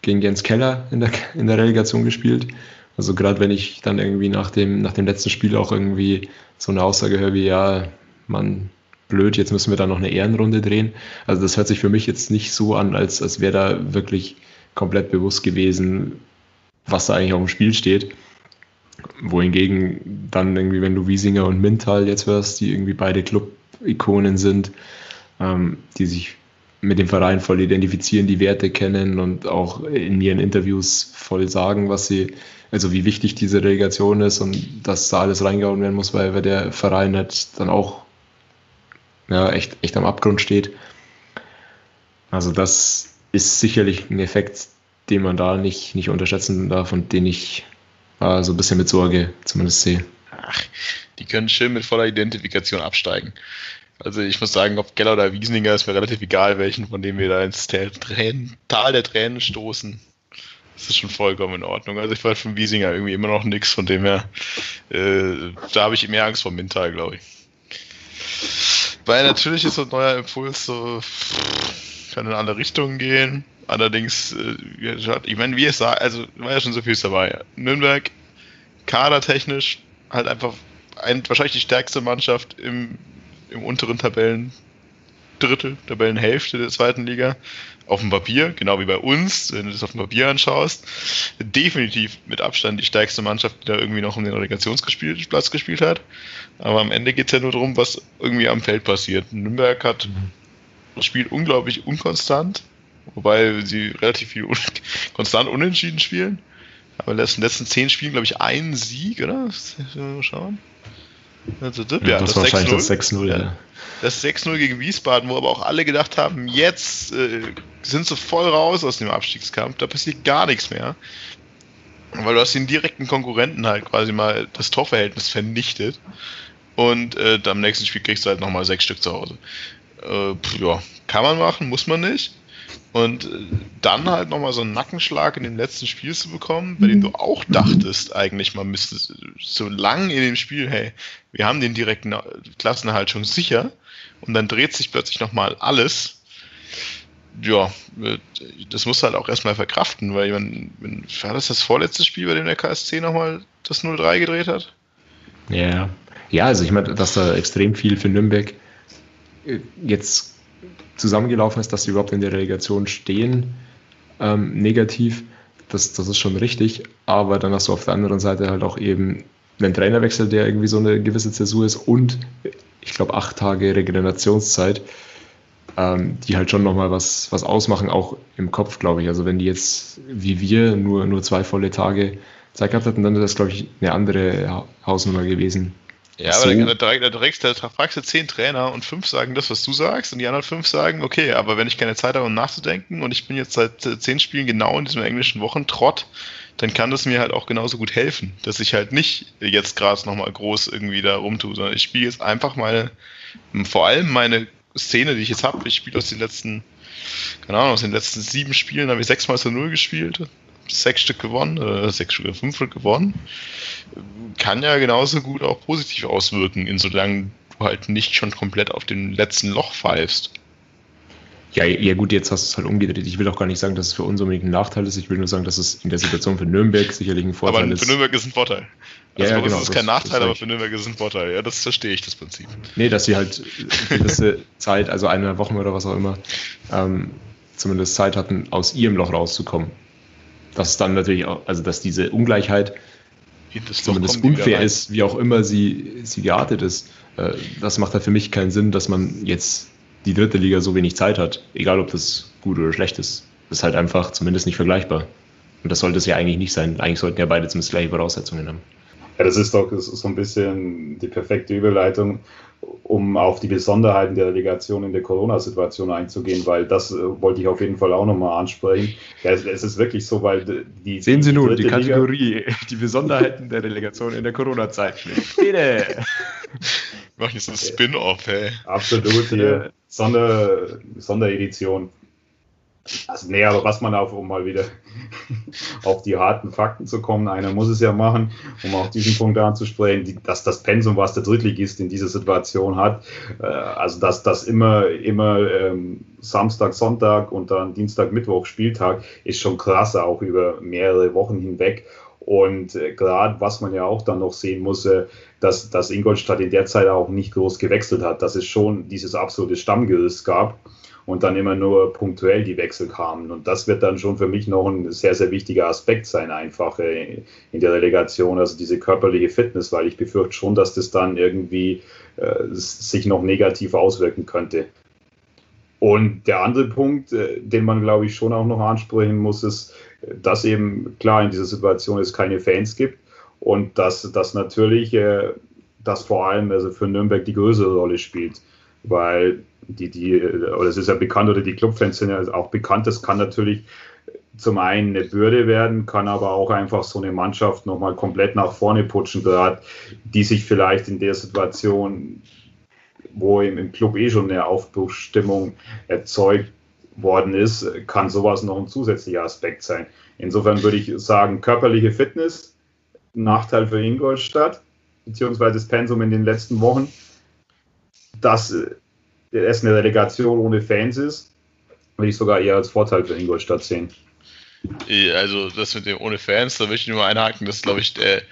gegen Jens Keller in der, in der Relegation gespielt. Also gerade wenn ich dann irgendwie nach dem, nach dem letzten Spiel auch irgendwie so eine Aussage höre wie, ja, man, blöd, jetzt müssen wir da noch eine Ehrenrunde drehen. Also das hört sich für mich jetzt nicht so an, als, als wäre da wirklich komplett bewusst gewesen, was da eigentlich auf dem Spiel steht. Wohingegen dann irgendwie, wenn du Wiesinger und Mintal jetzt hörst, die irgendwie beide Club-Ikonen sind, ähm, die sich mit dem Verein voll identifizieren, die Werte kennen und auch in ihren Interviews voll sagen, was sie, also wie wichtig diese Relegation ist und dass da alles reingehauen werden muss, weil, der Verein halt dann auch ja, echt, echt am Abgrund steht. Also das ist sicherlich ein Effekt, den man da nicht, nicht unterschätzen darf und den ich äh, so ein bisschen mit Sorge zumindest sehe. Ach, die können schön mit voller Identifikation absteigen. Also ich muss sagen, ob Geller oder Wiesninger ist mir relativ egal, welchen von dem wir da ins Tränen, Tal der Tränen stoßen. Das ist schon vollkommen in Ordnung. Also ich war von Wiesinger irgendwie immer noch nichts, von dem her, äh, da habe ich mehr Angst vor Mintal, glaube ich. Weil natürlich ist so ein neuer Impuls so, kann in alle Richtungen gehen. Allerdings, äh, ich meine, wie es sagt, also war ja schon so viel dabei. Nürnberg, kadertechnisch, halt einfach ein, wahrscheinlich die stärkste Mannschaft im im unteren Tabellendrittel, Tabellenhälfte der zweiten Liga. Auf dem Papier, genau wie bei uns, wenn du das auf dem Papier anschaust, definitiv mit Abstand die stärkste Mannschaft, die da irgendwie noch um den Relegationsplatz gespielt hat. Aber am Ende geht es ja nur darum, was irgendwie am Feld passiert. Nürnberg hat spielt unglaublich unkonstant, wobei sie relativ viel un konstant unentschieden spielen. Aber in den letzten zehn Spielen, glaube ich, einen Sieg, oder? Mal schauen. Das, ja, das, das wahrscheinlich das 6-0. Ja. Das 6-0 gegen Wiesbaden, wo aber auch alle gedacht haben, jetzt äh, sind sie voll raus aus dem Abstiegskampf, da passiert gar nichts mehr. Weil du hast den direkten Konkurrenten halt quasi mal das Torverhältnis vernichtet. Und äh, am nächsten Spiel kriegst du halt nochmal sechs Stück zu Hause. Äh, pff, ja, kann man machen, muss man nicht. Und äh, dann halt nochmal so einen Nackenschlag in dem letzten Spiel zu bekommen, bei dem du auch dachtest, eigentlich, man müsste so lang in dem Spiel, hey, wir haben den direkten Klassenerhalt schon sicher und dann dreht sich plötzlich nochmal alles. Ja, äh, das muss halt auch erstmal verkraften, weil man, war das das vorletzte Spiel, bei dem der KSC nochmal das 0-3 gedreht hat? Ja, ja, also ich meine, dass da extrem viel für Nürnberg äh, jetzt zusammengelaufen ist, dass sie überhaupt in der Relegation stehen, ähm, negativ, das, das ist schon richtig. Aber dann hast du auf der anderen Seite halt auch eben einen Trainerwechsel, der irgendwie so eine gewisse Zäsur ist und ich glaube acht Tage Regenerationszeit, ähm, die halt schon nochmal was, was ausmachen, auch im Kopf, glaube ich. Also wenn die jetzt wie wir nur, nur zwei volle Tage Zeit gehabt hätten, dann wäre das, glaube ich, eine andere Hausnummer gewesen. Ja, aber so. da, da, da, da, da fragst du zehn Trainer und fünf sagen das, was du sagst, und die anderen fünf sagen, okay, aber wenn ich keine Zeit habe, um nachzudenken, und ich bin jetzt seit äh, zehn Spielen genau in diesem englischen Wochentrott, dann kann das mir halt auch genauso gut helfen, dass ich halt nicht jetzt gerade nochmal groß irgendwie da rumtue, sondern ich spiele jetzt einfach meine, vor allem meine Szene, die ich jetzt habe, ich spiele aus den letzten, keine Ahnung, aus den letzten sieben Spielen habe ich sechsmal zu null gespielt, sechs Stück gewonnen, äh, sechs Stück, fünf Stück gewonnen, kann ja genauso gut auch positiv auswirken, insofern du halt nicht schon komplett auf dem letzten Loch pfeifst. Ja, ja gut, jetzt hast du es halt umgedreht. Ich will auch gar nicht sagen, dass es für uns unbedingt ein Nachteil ist. Ich will nur sagen, dass es in der Situation für Nürnberg sicherlich ein Vorteil aber ist. Aber für Nürnberg ist ein Vorteil. Also ja, ja, genau, ist es kein Nachteil, aber für Nürnberg ist es ein Vorteil. Ja, das verstehe ich, das Prinzip. Nee, dass sie halt eine gewisse Zeit, also eine Woche oder was auch immer, ähm, zumindest Zeit hatten, aus ihrem Loch rauszukommen. Das ist dann natürlich auch, also dass diese Ungleichheit das zumindest unfair ist, wie auch immer sie, sie geartet ist. Äh, das macht halt für mich keinen Sinn, dass man jetzt die dritte Liga so wenig Zeit hat, egal ob das gut oder schlecht ist. Das ist halt einfach zumindest nicht vergleichbar. Und das sollte es ja eigentlich nicht sein. Eigentlich sollten ja beide zumindest gleiche Voraussetzungen haben. Ja, das ist doch so ein bisschen die perfekte Überleitung, um auf die Besonderheiten der Relegation in der Corona-Situation einzugehen, weil das äh, wollte ich auf jeden Fall auch nochmal ansprechen. Ja, es, es, ist wirklich so, weil die. Sehen Sie nun die Kategorie, Liga, die Besonderheiten der Relegation in der Corona-Zeit. Bitte! Mach jetzt ein Spin-off, ey. Absolut, hier. Sonder, Sonderedition. Also, nee, aber was man auf, um mal wieder auf die harten Fakten zu kommen, einer muss es ja machen, um auch diesen Punkt anzusprechen, die, dass das Pensum, was der Drittligist in dieser Situation hat, äh, also dass das immer, immer ähm, Samstag, Sonntag und dann Dienstag, Mittwoch, Spieltag, ist schon krass, auch über mehrere Wochen hinweg. Und äh, gerade was man ja auch dann noch sehen muss, äh, dass, dass Ingolstadt in der Zeit auch nicht groß gewechselt hat, dass es schon dieses absolute Stammgerüst gab und dann immer nur punktuell die Wechsel kamen. Und das wird dann schon für mich noch ein sehr, sehr wichtiger Aspekt sein, einfach äh, in der Relegation, also diese körperliche Fitness, weil ich befürchte schon, dass das dann irgendwie äh, sich noch negativ auswirken könnte. Und der andere Punkt, äh, den man, glaube ich, schon auch noch ansprechen muss, ist, dass eben klar in dieser Situation es keine Fans gibt und dass das natürlich äh, das vor allem also für Nürnberg die größere Rolle spielt, weil die, die, oder es ist ja bekannt, oder die Clubfans sind ja auch bekannt, das kann natürlich zum einen eine Bürde werden, kann aber auch einfach so eine Mannschaft nochmal komplett nach vorne putschen, gerade die sich vielleicht in der Situation, wo im, im Club eh schon eine Aufbruchsstimmung erzeugt worden ist, kann sowas noch ein zusätzlicher Aspekt sein. Insofern würde ich sagen, körperliche Fitness, Nachteil für Ingolstadt, beziehungsweise das Pensum in den letzten Wochen, dass es eine Relegation ohne Fans ist, würde ich sogar eher als Vorteil für Ingolstadt sehen. Also das mit dem ohne Fans, da möchte ich nur einhaken, dass glaube ich der,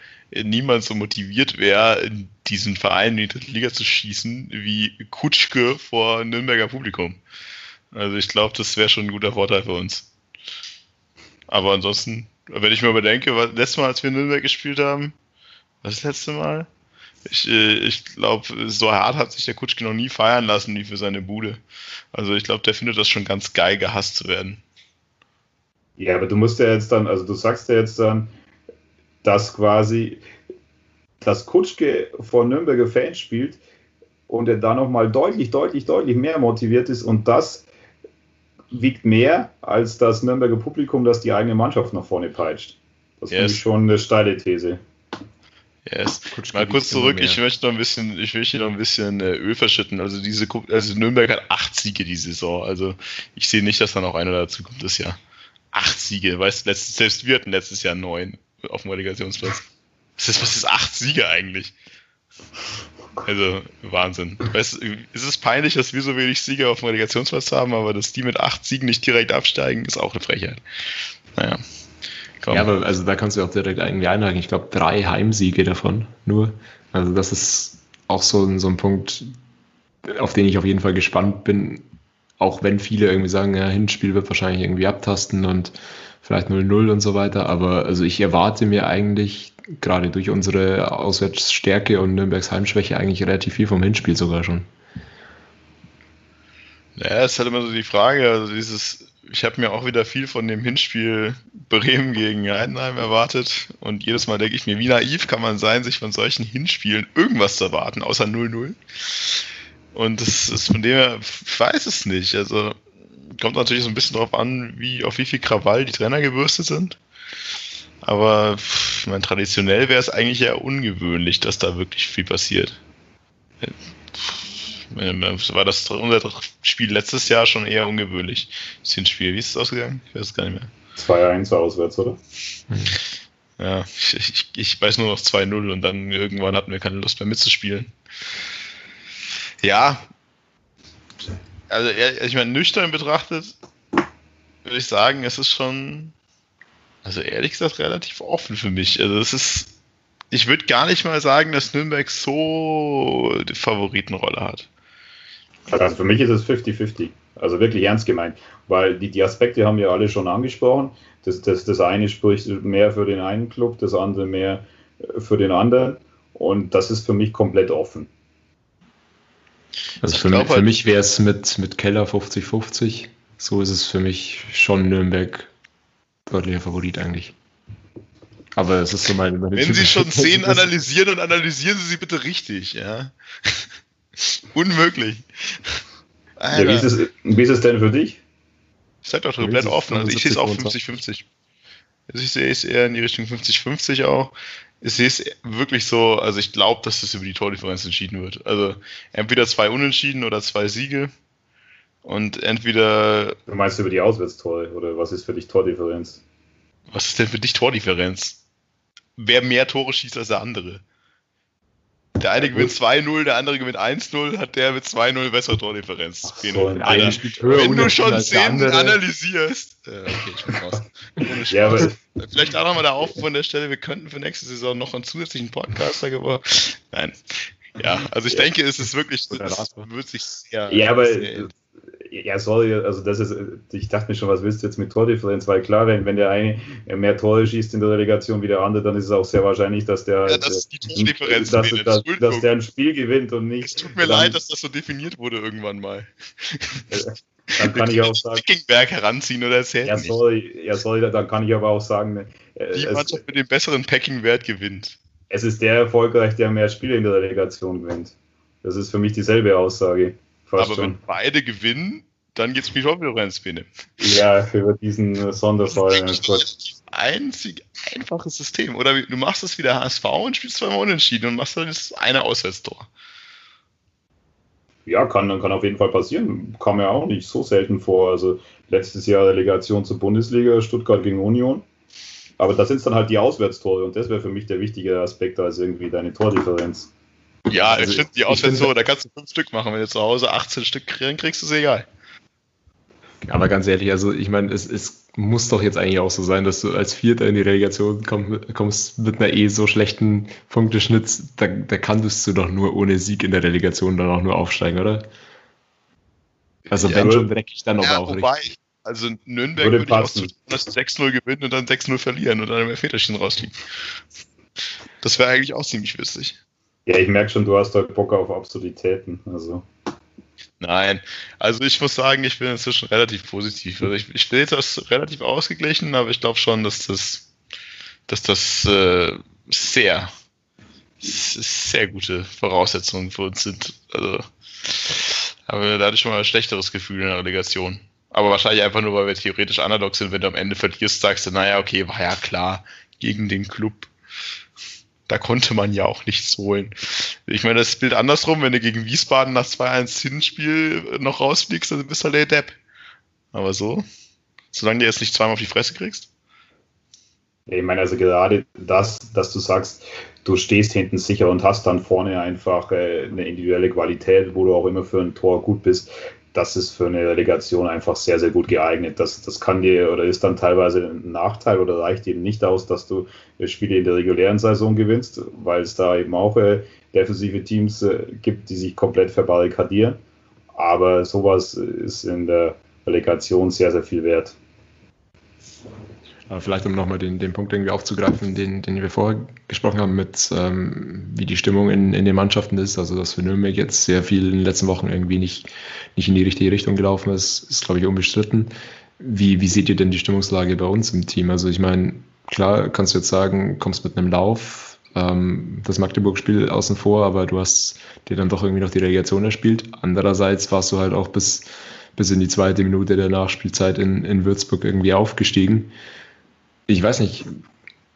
niemand so motiviert wäre, in diesen Verein in die dritte Liga zu schießen, wie Kutschke vor Nürnberger Publikum. Also ich glaube, das wäre schon ein guter Vorteil für uns. Aber ansonsten, wenn ich mir überdenke, was letztes Mal, als wir in Nürnberg gespielt haben, was ist das letzte Mal? Ich, äh, ich glaube, so hart hat sich der Kutschke noch nie feiern lassen wie für seine Bude. Also ich glaube, der findet das schon ganz geil, gehasst zu werden. Ja, aber du musst ja jetzt dann, also du sagst ja jetzt dann, dass quasi das Kutschke vor Nürnberger Fans spielt und er da nochmal deutlich, deutlich, deutlich mehr motiviert ist und das wiegt mehr als das Nürnberger Publikum, das die eigene Mannschaft nach vorne peitscht. Das yes. finde ich schon eine steile These. Yes. Mal kurz zurück, ich möchte noch ein bisschen, ich möchte noch ein bisschen äh, Öl verschütten. Also diese also Nürnberg hat acht Siege die Saison. Also ich sehe nicht, dass da noch einer dazu kommt das Jahr. Acht Siege, weißt du, selbst wir hatten letztes Jahr neun auf dem Relegationsplatz. Was ist, was ist acht Siege eigentlich? Also Wahnsinn. Weißt, ist es peinlich, dass wir so wenig Siege auf dem Relegationsplatz haben, aber dass die mit acht Siegen nicht direkt absteigen, ist auch eine Frechheit. Naja. Komm. Ja, aber also da kannst du auch direkt irgendwie einhaken. Ich glaube, drei Heimsiege davon nur. Also das ist auch so, ein, so ein Punkt, auf den ich auf jeden Fall gespannt bin. Auch wenn viele irgendwie sagen, ja, Hinspiel wird wahrscheinlich irgendwie abtasten und vielleicht 0-0 und so weiter. Aber also ich erwarte mir eigentlich gerade durch unsere Auswärtsstärke und Nürnbergs Heimschwäche eigentlich relativ viel vom Hinspiel sogar schon. Ja, es ist halt immer so die Frage, also dieses, ich habe mir auch wieder viel von dem Hinspiel Bremen gegen Heidenheim erwartet und jedes Mal denke ich mir, wie naiv kann man sein, sich von solchen Hinspielen irgendwas zu erwarten, außer 0-0. Und das ist von dem her, ich weiß es nicht, also kommt natürlich so ein bisschen darauf an, wie, auf wie viel Krawall die Trainer gebürstet sind. Aber ich meine, traditionell wäre es eigentlich eher ungewöhnlich, dass da wirklich viel passiert. War das unser Spiel letztes Jahr schon eher ungewöhnlich? Das Hinspiel, wie ist es ausgegangen? Ich weiß es gar nicht mehr. 2-1 auswärts, oder? Ja, ich, ich, ich weiß nur noch 2-0 und dann irgendwann hatten wir keine Lust mehr mitzuspielen. Ja, also ich meine, nüchtern betrachtet würde ich sagen, es ist schon also ehrlich gesagt relativ offen für mich. Also es ist, ich würde gar nicht mal sagen, dass Nürnberg so die Favoritenrolle hat. Also für mich ist es 50-50. Also wirklich ernst gemeint. Weil die, die Aspekte haben wir alle schon angesprochen. Das, das, das eine spricht mehr für den einen Club, das andere mehr äh, für den anderen. Und das ist für mich komplett offen. Also für, mich, für mich wäre es mit, mit Keller 50-50. So ist es für mich schon Nürnberg deutlicher Favorit eigentlich. Aber es ist so meine Wenn Sie schon Szenen analysieren und analysieren Sie sie bitte richtig, ja. Unmöglich. Ja, wie, ist es, wie ist es denn für dich? Ich sag doch komplett offen. Also ich sehe es auch 50-50. Also ich sehe es eher in die Richtung 50-50 auch. Ich sehe es wirklich so, also ich glaube, dass das über die Tordifferenz entschieden wird. Also entweder zwei Unentschieden oder zwei Siege. Und entweder. Du meinst über die Auswärtstore oder was ist für dich Tordifferenz? Was ist denn für dich Tordifferenz? Wer mehr Tore schießt als der andere? Der eine gewinnt 2-0, der andere gewinnt 1-0, hat der mit 2-0 bessere Tordifferenz. So, spielt höher Wenn du schon Szenen analysierst. Äh, okay, ich bin raus. ja, aber Vielleicht auch nochmal der Aufruf von der Stelle, wir könnten für nächste Saison noch einen zusätzlichen Podcaster geworden. Nein. Ja, also ich denke, es ist wirklich, es wird sich sehr. Ja, aber sehr ja, sorry, also das ist, ich dachte mir schon, was willst du jetzt mit Tordifferenz? Weil klar, wenn, wenn der eine mehr Tore schießt in der Relegation wie der andere, dann ist es auch sehr wahrscheinlich, dass der, ja, das die Tordifferenz dass, dass, dass, der ein Spiel gewinnt und nicht. Es tut mir dann, leid, dass das so definiert wurde irgendwann mal. Dann kann ich auch sagen. Wickingberg heranziehen oder erzählen. Ja, sorry, ja, sorry, dann kann ich aber auch sagen. Äh, die Mannschaft mit dem besseren Packing-Wert gewinnt. Es ist der erfolgreich, der mehr Spiele in der Relegation gewinnt. Das ist für mich dieselbe Aussage. Fast aber schon. wenn beide gewinnen, dann geht es mich auch wieder ins Binnen. Ja, für diesen Sonderfall. Das ist das einzig einfache System. Oder du machst es wieder HSV und spielst zweimal unentschieden und machst dann das eine Auswärtstor. Ja, kann, kann auf jeden Fall passieren. Kam ja auch nicht so selten vor. Also letztes Jahr Relegation zur Bundesliga, Stuttgart gegen Union. Aber da sind es dann halt die Auswärtstore und das wäre für mich der wichtige Aspekt als irgendwie deine Tordifferenz. Ja, also, stimmt, die Auswärtstore, da kannst du fünf Stück machen. Wenn du zu Hause 18 Stück kriegst, kriegst du es egal. Aber ganz ehrlich, also ich meine, es, es muss doch jetzt eigentlich auch so sein, dass du als Vierter in die Relegation komm, kommst mit einer eh so schlechten Punkteschnitt, da, da kannst du doch nur ohne Sieg in der Relegation dann auch nur aufsteigen, oder? Also ja, wenn schon dreckig, dann ja, aber auch wobei, richtig. Also Nürnberg würde, würde ich auch 6-0 gewinnen und dann 6-0 verlieren und dann im Elfmeterchen rausfliegen. Das wäre eigentlich auch ziemlich witzig. Ja, ich merke schon, du hast heute Bock auf Absurditäten. Also. Nein, also ich muss sagen, ich bin inzwischen relativ positiv. Also ich, ich sehe das relativ ausgeglichen, aber ich glaube schon, dass das, dass das äh, sehr, sehr gute Voraussetzungen für uns sind. Also, aber da hatte ich schon mal ein schlechteres Gefühl in der Relegation. Aber wahrscheinlich einfach nur, weil wir theoretisch Underdog sind. Wenn du am Ende verlierst, sagst du, naja, okay, war ja klar, gegen den Club da konnte man ja auch nichts holen. Ich meine, das Bild andersrum, wenn du gegen Wiesbaden nach 2-1 Hinspiel noch rausfliegst, dann bist du halt der Depp. Aber so, solange du jetzt nicht zweimal auf die Fresse kriegst. Ich meine, also gerade das, dass du sagst, du stehst hinten sicher und hast dann vorne einfach äh, eine individuelle Qualität, wo du auch immer für ein Tor gut bist, das ist für eine Relegation einfach sehr, sehr gut geeignet. Das, das kann dir oder ist dann teilweise ein Nachteil oder reicht eben nicht aus, dass du Spiele in der regulären Saison gewinnst, weil es da eben auch äh, defensive Teams äh, gibt, die sich komplett verbarrikadieren. Aber sowas ist in der Relegation sehr, sehr viel wert. Aber vielleicht um nochmal den, den Punkt irgendwie aufzugreifen, den, den wir vorher gesprochen haben, mit ähm, wie die Stimmung in, in den Mannschaften ist. Also, dass für Nürnberg jetzt sehr viel in den letzten Wochen irgendwie nicht, nicht in die richtige Richtung gelaufen ist, ist, glaube ich, unbestritten. Wie, wie seht ihr denn die Stimmungslage bei uns im Team? Also, ich meine, klar kannst du jetzt sagen, kommst mit einem Lauf, ähm, das Magdeburg-Spiel außen vor, aber du hast dir dann doch irgendwie noch die Relegation erspielt. Andererseits warst du halt auch bis, bis in die zweite Minute der Nachspielzeit in, in Würzburg irgendwie aufgestiegen ich weiß nicht,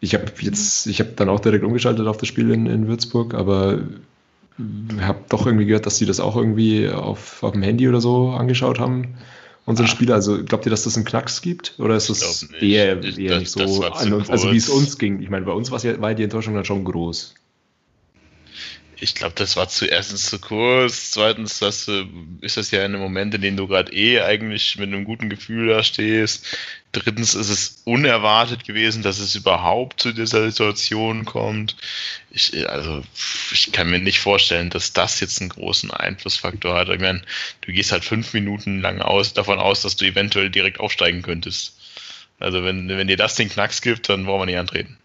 ich habe jetzt, ich habe dann auch direkt umgeschaltet auf das Spiel in, in Würzburg, aber habe doch irgendwie gehört, dass sie das auch irgendwie auf, auf dem Handy oder so angeschaut haben, unsere ah. Spieler. Also glaubt ihr, dass das einen Knacks gibt? Oder ist das eher, eher das, nicht so an uns, also wie es uns ging? Ich meine, bei uns ja, war die Enttäuschung dann schon groß ich glaube, das war zuerst zu kurz. Zweitens das, ist das ja in einem Moment, in dem du gerade eh eigentlich mit einem guten Gefühl da stehst. Drittens ist es unerwartet gewesen, dass es überhaupt zu dieser Situation kommt. Ich, also, ich kann mir nicht vorstellen, dass das jetzt einen großen Einflussfaktor hat. Ich meine, du gehst halt fünf Minuten lang aus, davon aus, dass du eventuell direkt aufsteigen könntest. Also, wenn, wenn dir das den Knacks gibt, dann brauchen wir nicht antreten.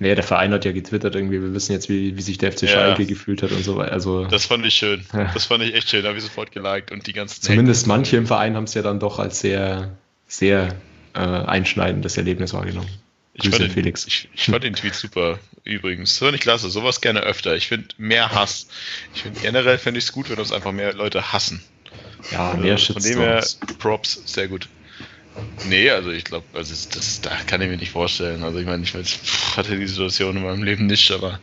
Naja, der Verein hat ja getwittert irgendwie, wir wissen jetzt, wie, wie sich der FC Ja. Schalke gefühlt hat und so weiter. Also Das fand ich schön. Ja. Das fand ich echt schön. Da habe ich sofort geliked und die ganzen. zumindest manche im Verein haben es ja dann doch als sehr, sehr äh, einschneidendes Erlebnis wahrgenommen. Ich fand, den, Felix. Ich, ich fand den Tweet super, übrigens. Das fand ich klasse. Sowas gerne öfter. Ich finde mehr Hass. Ich finde generell finde ich es gut, wenn uns einfach mehr Leute hassen. Ja, mehr Also, Von dem her. Props, sehr gut. Nee, also ich glaube, also das, das, da kann ich mir nicht vorstellen. Also ich meine, ich weiß, pff, hatte die Situation in meinem Leben nicht, aber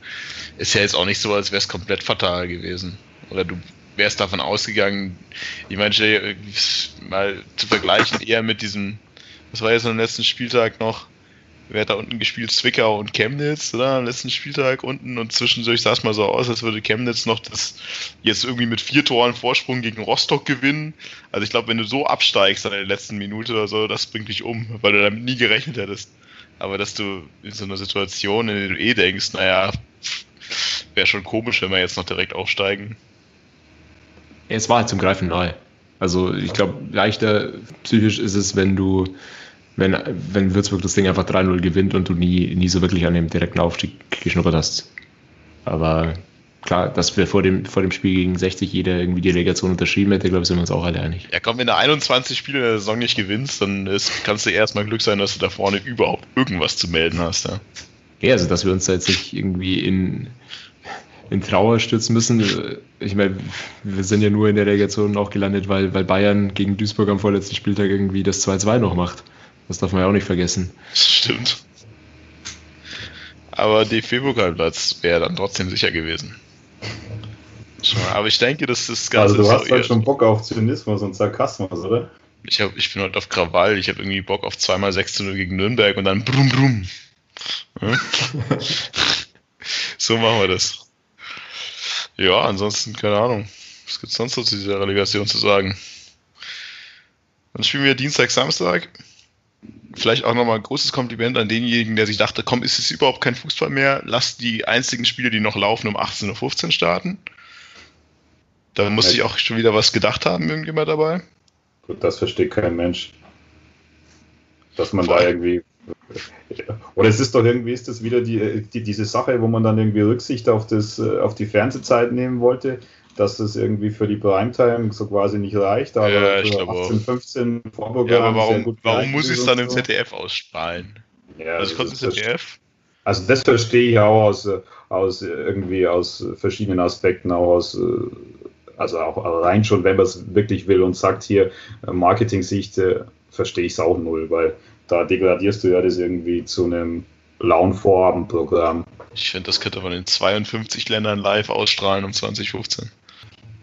ist ja jetzt auch nicht so, als wäre es komplett fatal gewesen. Oder du wärst davon ausgegangen, ich meine, äh, mal zu vergleichen eher mit diesem, was war jetzt am letzten Spieltag noch? Wer hat da unten gespielt? Zwickau und Chemnitz, oder? Am letzten Spieltag unten und zwischendurch sah es mal so aus, als würde Chemnitz noch das jetzt irgendwie mit vier Toren Vorsprung gegen Rostock gewinnen. Also ich glaube, wenn du so absteigst an der letzten Minute oder so, das bringt dich um, weil du damit nie gerechnet hättest. Aber dass du in so einer Situation, in der du eh denkst, naja, wäre schon komisch, wenn wir jetzt noch direkt aufsteigen. Ja, es war halt zum Greifen nahe. Also ich glaube, leichter psychisch ist es, wenn du, wenn, wenn Würzburg das Ding einfach 3-0 gewinnt und du nie, nie so wirklich an dem direkten Aufstieg geschnuppert hast. Aber klar, dass wir vor dem, vor dem Spiel gegen 60 jeder irgendwie die Relegation unterschrieben hätte, glaube ich, sind wir uns auch alle einig. Ja komm, wenn du 21 Spiele in der Saison nicht gewinnst, dann ist, kannst du erstmal Glück sein, dass du da vorne überhaupt irgendwas zu melden hast. Ja. Ja, also dass wir uns da jetzt nicht irgendwie in, in Trauer stürzen müssen. Ich meine, wir sind ja nur in der Relegation auch gelandet, weil, weil Bayern gegen Duisburg am vorletzten Spieltag irgendwie das 2-2 noch macht. Das darf man ja auch nicht vergessen. Das stimmt. Aber DFB-Pokalplatz wäre dann trotzdem sicher gewesen. Aber ich denke, dass das Ganze Also du ist hast halt schon Bock auf Zynismus und Sarkasmus, oder? Ich, hab, ich bin heute auf Krawall, ich habe irgendwie Bock auf zweimal 6 zu 0 gegen Nürnberg und dann brumm brumm. Ja? so machen wir das. Ja, ansonsten, keine Ahnung. Was gibt's sonst noch zu dieser Relegation zu sagen? Dann spielen wir Dienstag, Samstag. Vielleicht auch nochmal ein großes Kompliment an denjenigen, der sich dachte, komm, ist es überhaupt kein Fußball mehr? Lass die einzigen Spiele, die noch laufen, um 18.15 Uhr starten. Da musste ich auch schon wieder was gedacht haben, irgendjemand dabei. Gut, das versteht kein Mensch. Dass man Voll. da irgendwie. Oder es ist doch irgendwie, ist das wieder die, die, diese Sache, wo man dann irgendwie Rücksicht auf, das, äh, auf die Fernsehzeit nehmen wollte, dass das irgendwie für die Primetime so quasi nicht reicht, aber Ja, ich für glaube auch. 18, 15 Vorprogramm Ja, aber warum, warum muss ich es dann im. ZDF ausstrahlen? Ja, Also konnte im ZDF. Also das verstehe ich auch aus, aus irgendwie aus verschiedenen Aspekten, auch aus, also auch rein schon, wenn man es wirklich will und sagt hier äh, Marketing-Sicht, äh, verstehe ich es auch null, weil da degradierst du ja das irgendwie zu einem Launvorabendprogramm. Ich finde, das könnte man in 52 Ländern live ausstrahlen um 2015.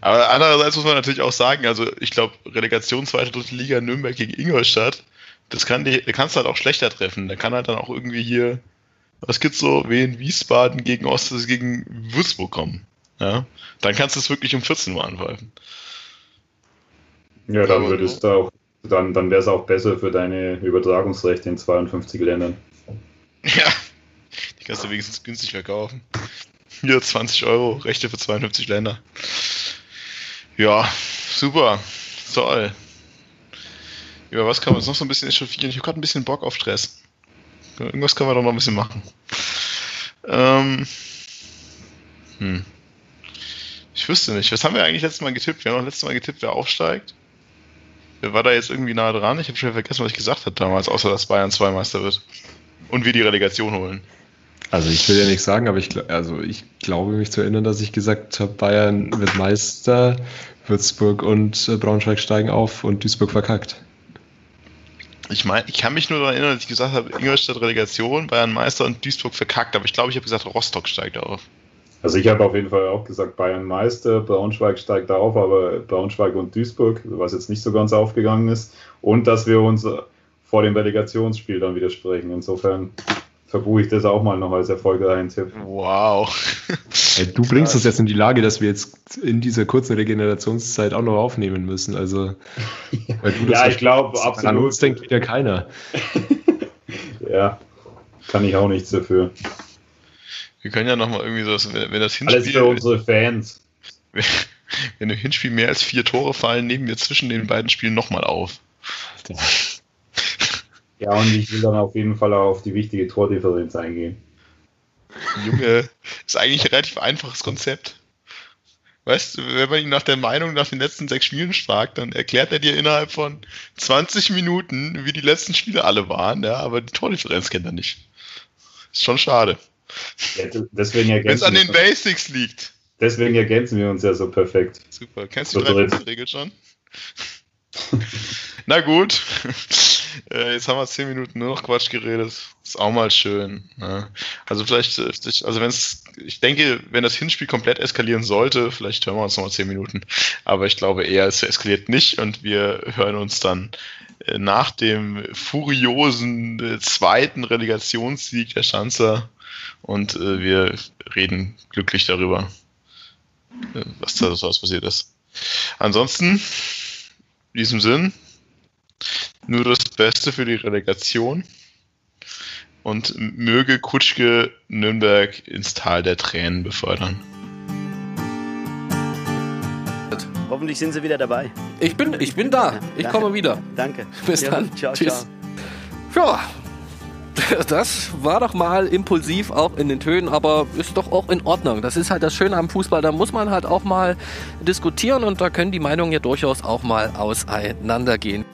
Aber andererseits muss man natürlich auch sagen, also ich glaube, Relegation zweite dritte Liga Nürnberg gegen Ingolstadt, das kann die, da kannst du halt auch schlechter treffen. Da kann halt dann auch irgendwie hier, was gibt's so, Wien, Wiesbaden gegen Ost, gegen Würzburg kommen. Ja, dann kannst du es wirklich um 14 Uhr anpfeifen. Ja, dann würdest du auch, dann, dann wäre es auch besser für deine Übertragungsrechte in 52 Ländern. Ja, die kannst du wenigstens günstig verkaufen. Hier 20 Euro, Rechte für 52 Länder. Ja, super. Toll. Über was kann man uns noch so ein bisschen echauffieren? Ich habe gerade ein bisschen Bock auf Stress. Irgendwas können wir doch noch ein bisschen machen. Ähm. Hm. Ich wüsste nicht. Was haben wir eigentlich letztes Mal getippt? Wir haben noch letztes Mal getippt, wer aufsteigt. Wer war da jetzt irgendwie nah dran? Ich habe schon vergessen, was ich gesagt habe damals, außer dass Bayern zwei Meister wird. Und wir die Relegation holen. Also ich will ja nichts sagen, aber ich, also ich glaube mich zu erinnern, dass ich gesagt habe, Bayern wird Meister, Würzburg und äh, Braunschweig steigen auf und Duisburg verkackt. Ich meine, ich kann mich nur daran erinnern, dass ich gesagt habe, Ingolstadt Relegation, Bayern Meister und Duisburg verkackt, aber ich glaube, ich habe gesagt, Rostock steigt auf. Also ich habe auf jeden Fall auch gesagt, Bayern Meister, Braunschweig steigt auf, aber Braunschweig und Duisburg, was jetzt nicht so ganz aufgegangen ist, und dass wir uns vor dem Relegationsspiel dann widersprechen. Insofern verbuche ich das auch mal noch als erfolgreichen Tipp. Wow. Ey, du bringst uns jetzt in die Lage, dass wir jetzt in dieser kurzen Regenerationszeit auch noch aufnehmen müssen. Also, weil du Ja, ich glaube, An absolut. uns denkt wieder keiner. Ja, kann ich auch nichts dafür. Wir können ja nochmal irgendwie so, wenn, wenn das Alles für Hinspiel, unsere Fans. wenn im Hinspiel mehr als vier Tore fallen, nehmen wir zwischen den beiden Spielen nochmal auf. Ja, und ich will dann auf jeden Fall auch auf die wichtige Tordifferenz eingehen. Junge, ist eigentlich ein relativ einfaches Konzept. Weißt du, wenn man ihn nach der Meinung nach den letzten sechs Spielen fragt, dann erklärt er dir innerhalb von 20 Minuten, wie die letzten Spiele alle waren, ja, aber die Tordifferenz kennt er nicht. Ist schon schade. Ja, deswegen Wenn es an den Basics liegt. Deswegen ergänzen wir uns ja so perfekt. Super. Kennst du die drei Regel schon? Na gut. Äh, jetzt haben wir zehn Minuten nur noch Quatsch geredet. Ist auch mal schön. Ne? Also vielleicht, äh, also wenn es, ich denke, wenn das Hinspiel komplett eskalieren sollte, vielleicht hören wir uns nochmal zehn Minuten. Aber ich glaube eher, es eskaliert nicht und wir hören uns dann äh, nach dem furiosen zweiten Relegationssieg der Schanzer und wir reden glücklich darüber, was da so was passiert ist. Ansonsten, in diesem Sinn, nur das Beste für die Relegation und möge Kutschke Nürnberg ins Tal der Tränen befördern. Hoffentlich sind sie wieder dabei. Ich bin, ich bin da. Ich Danke. komme wieder. Danke. Bis Ja, dann. Ciao, Tschüss. ciao. Ja. Das war doch mal impulsiv auch in den Tönen, aber ist doch auch in Ordnung. Das ist halt das Schöne am Fußball. Da muss man halt auch mal diskutieren und da können die Meinungen ja durchaus auch mal auseinandergehen.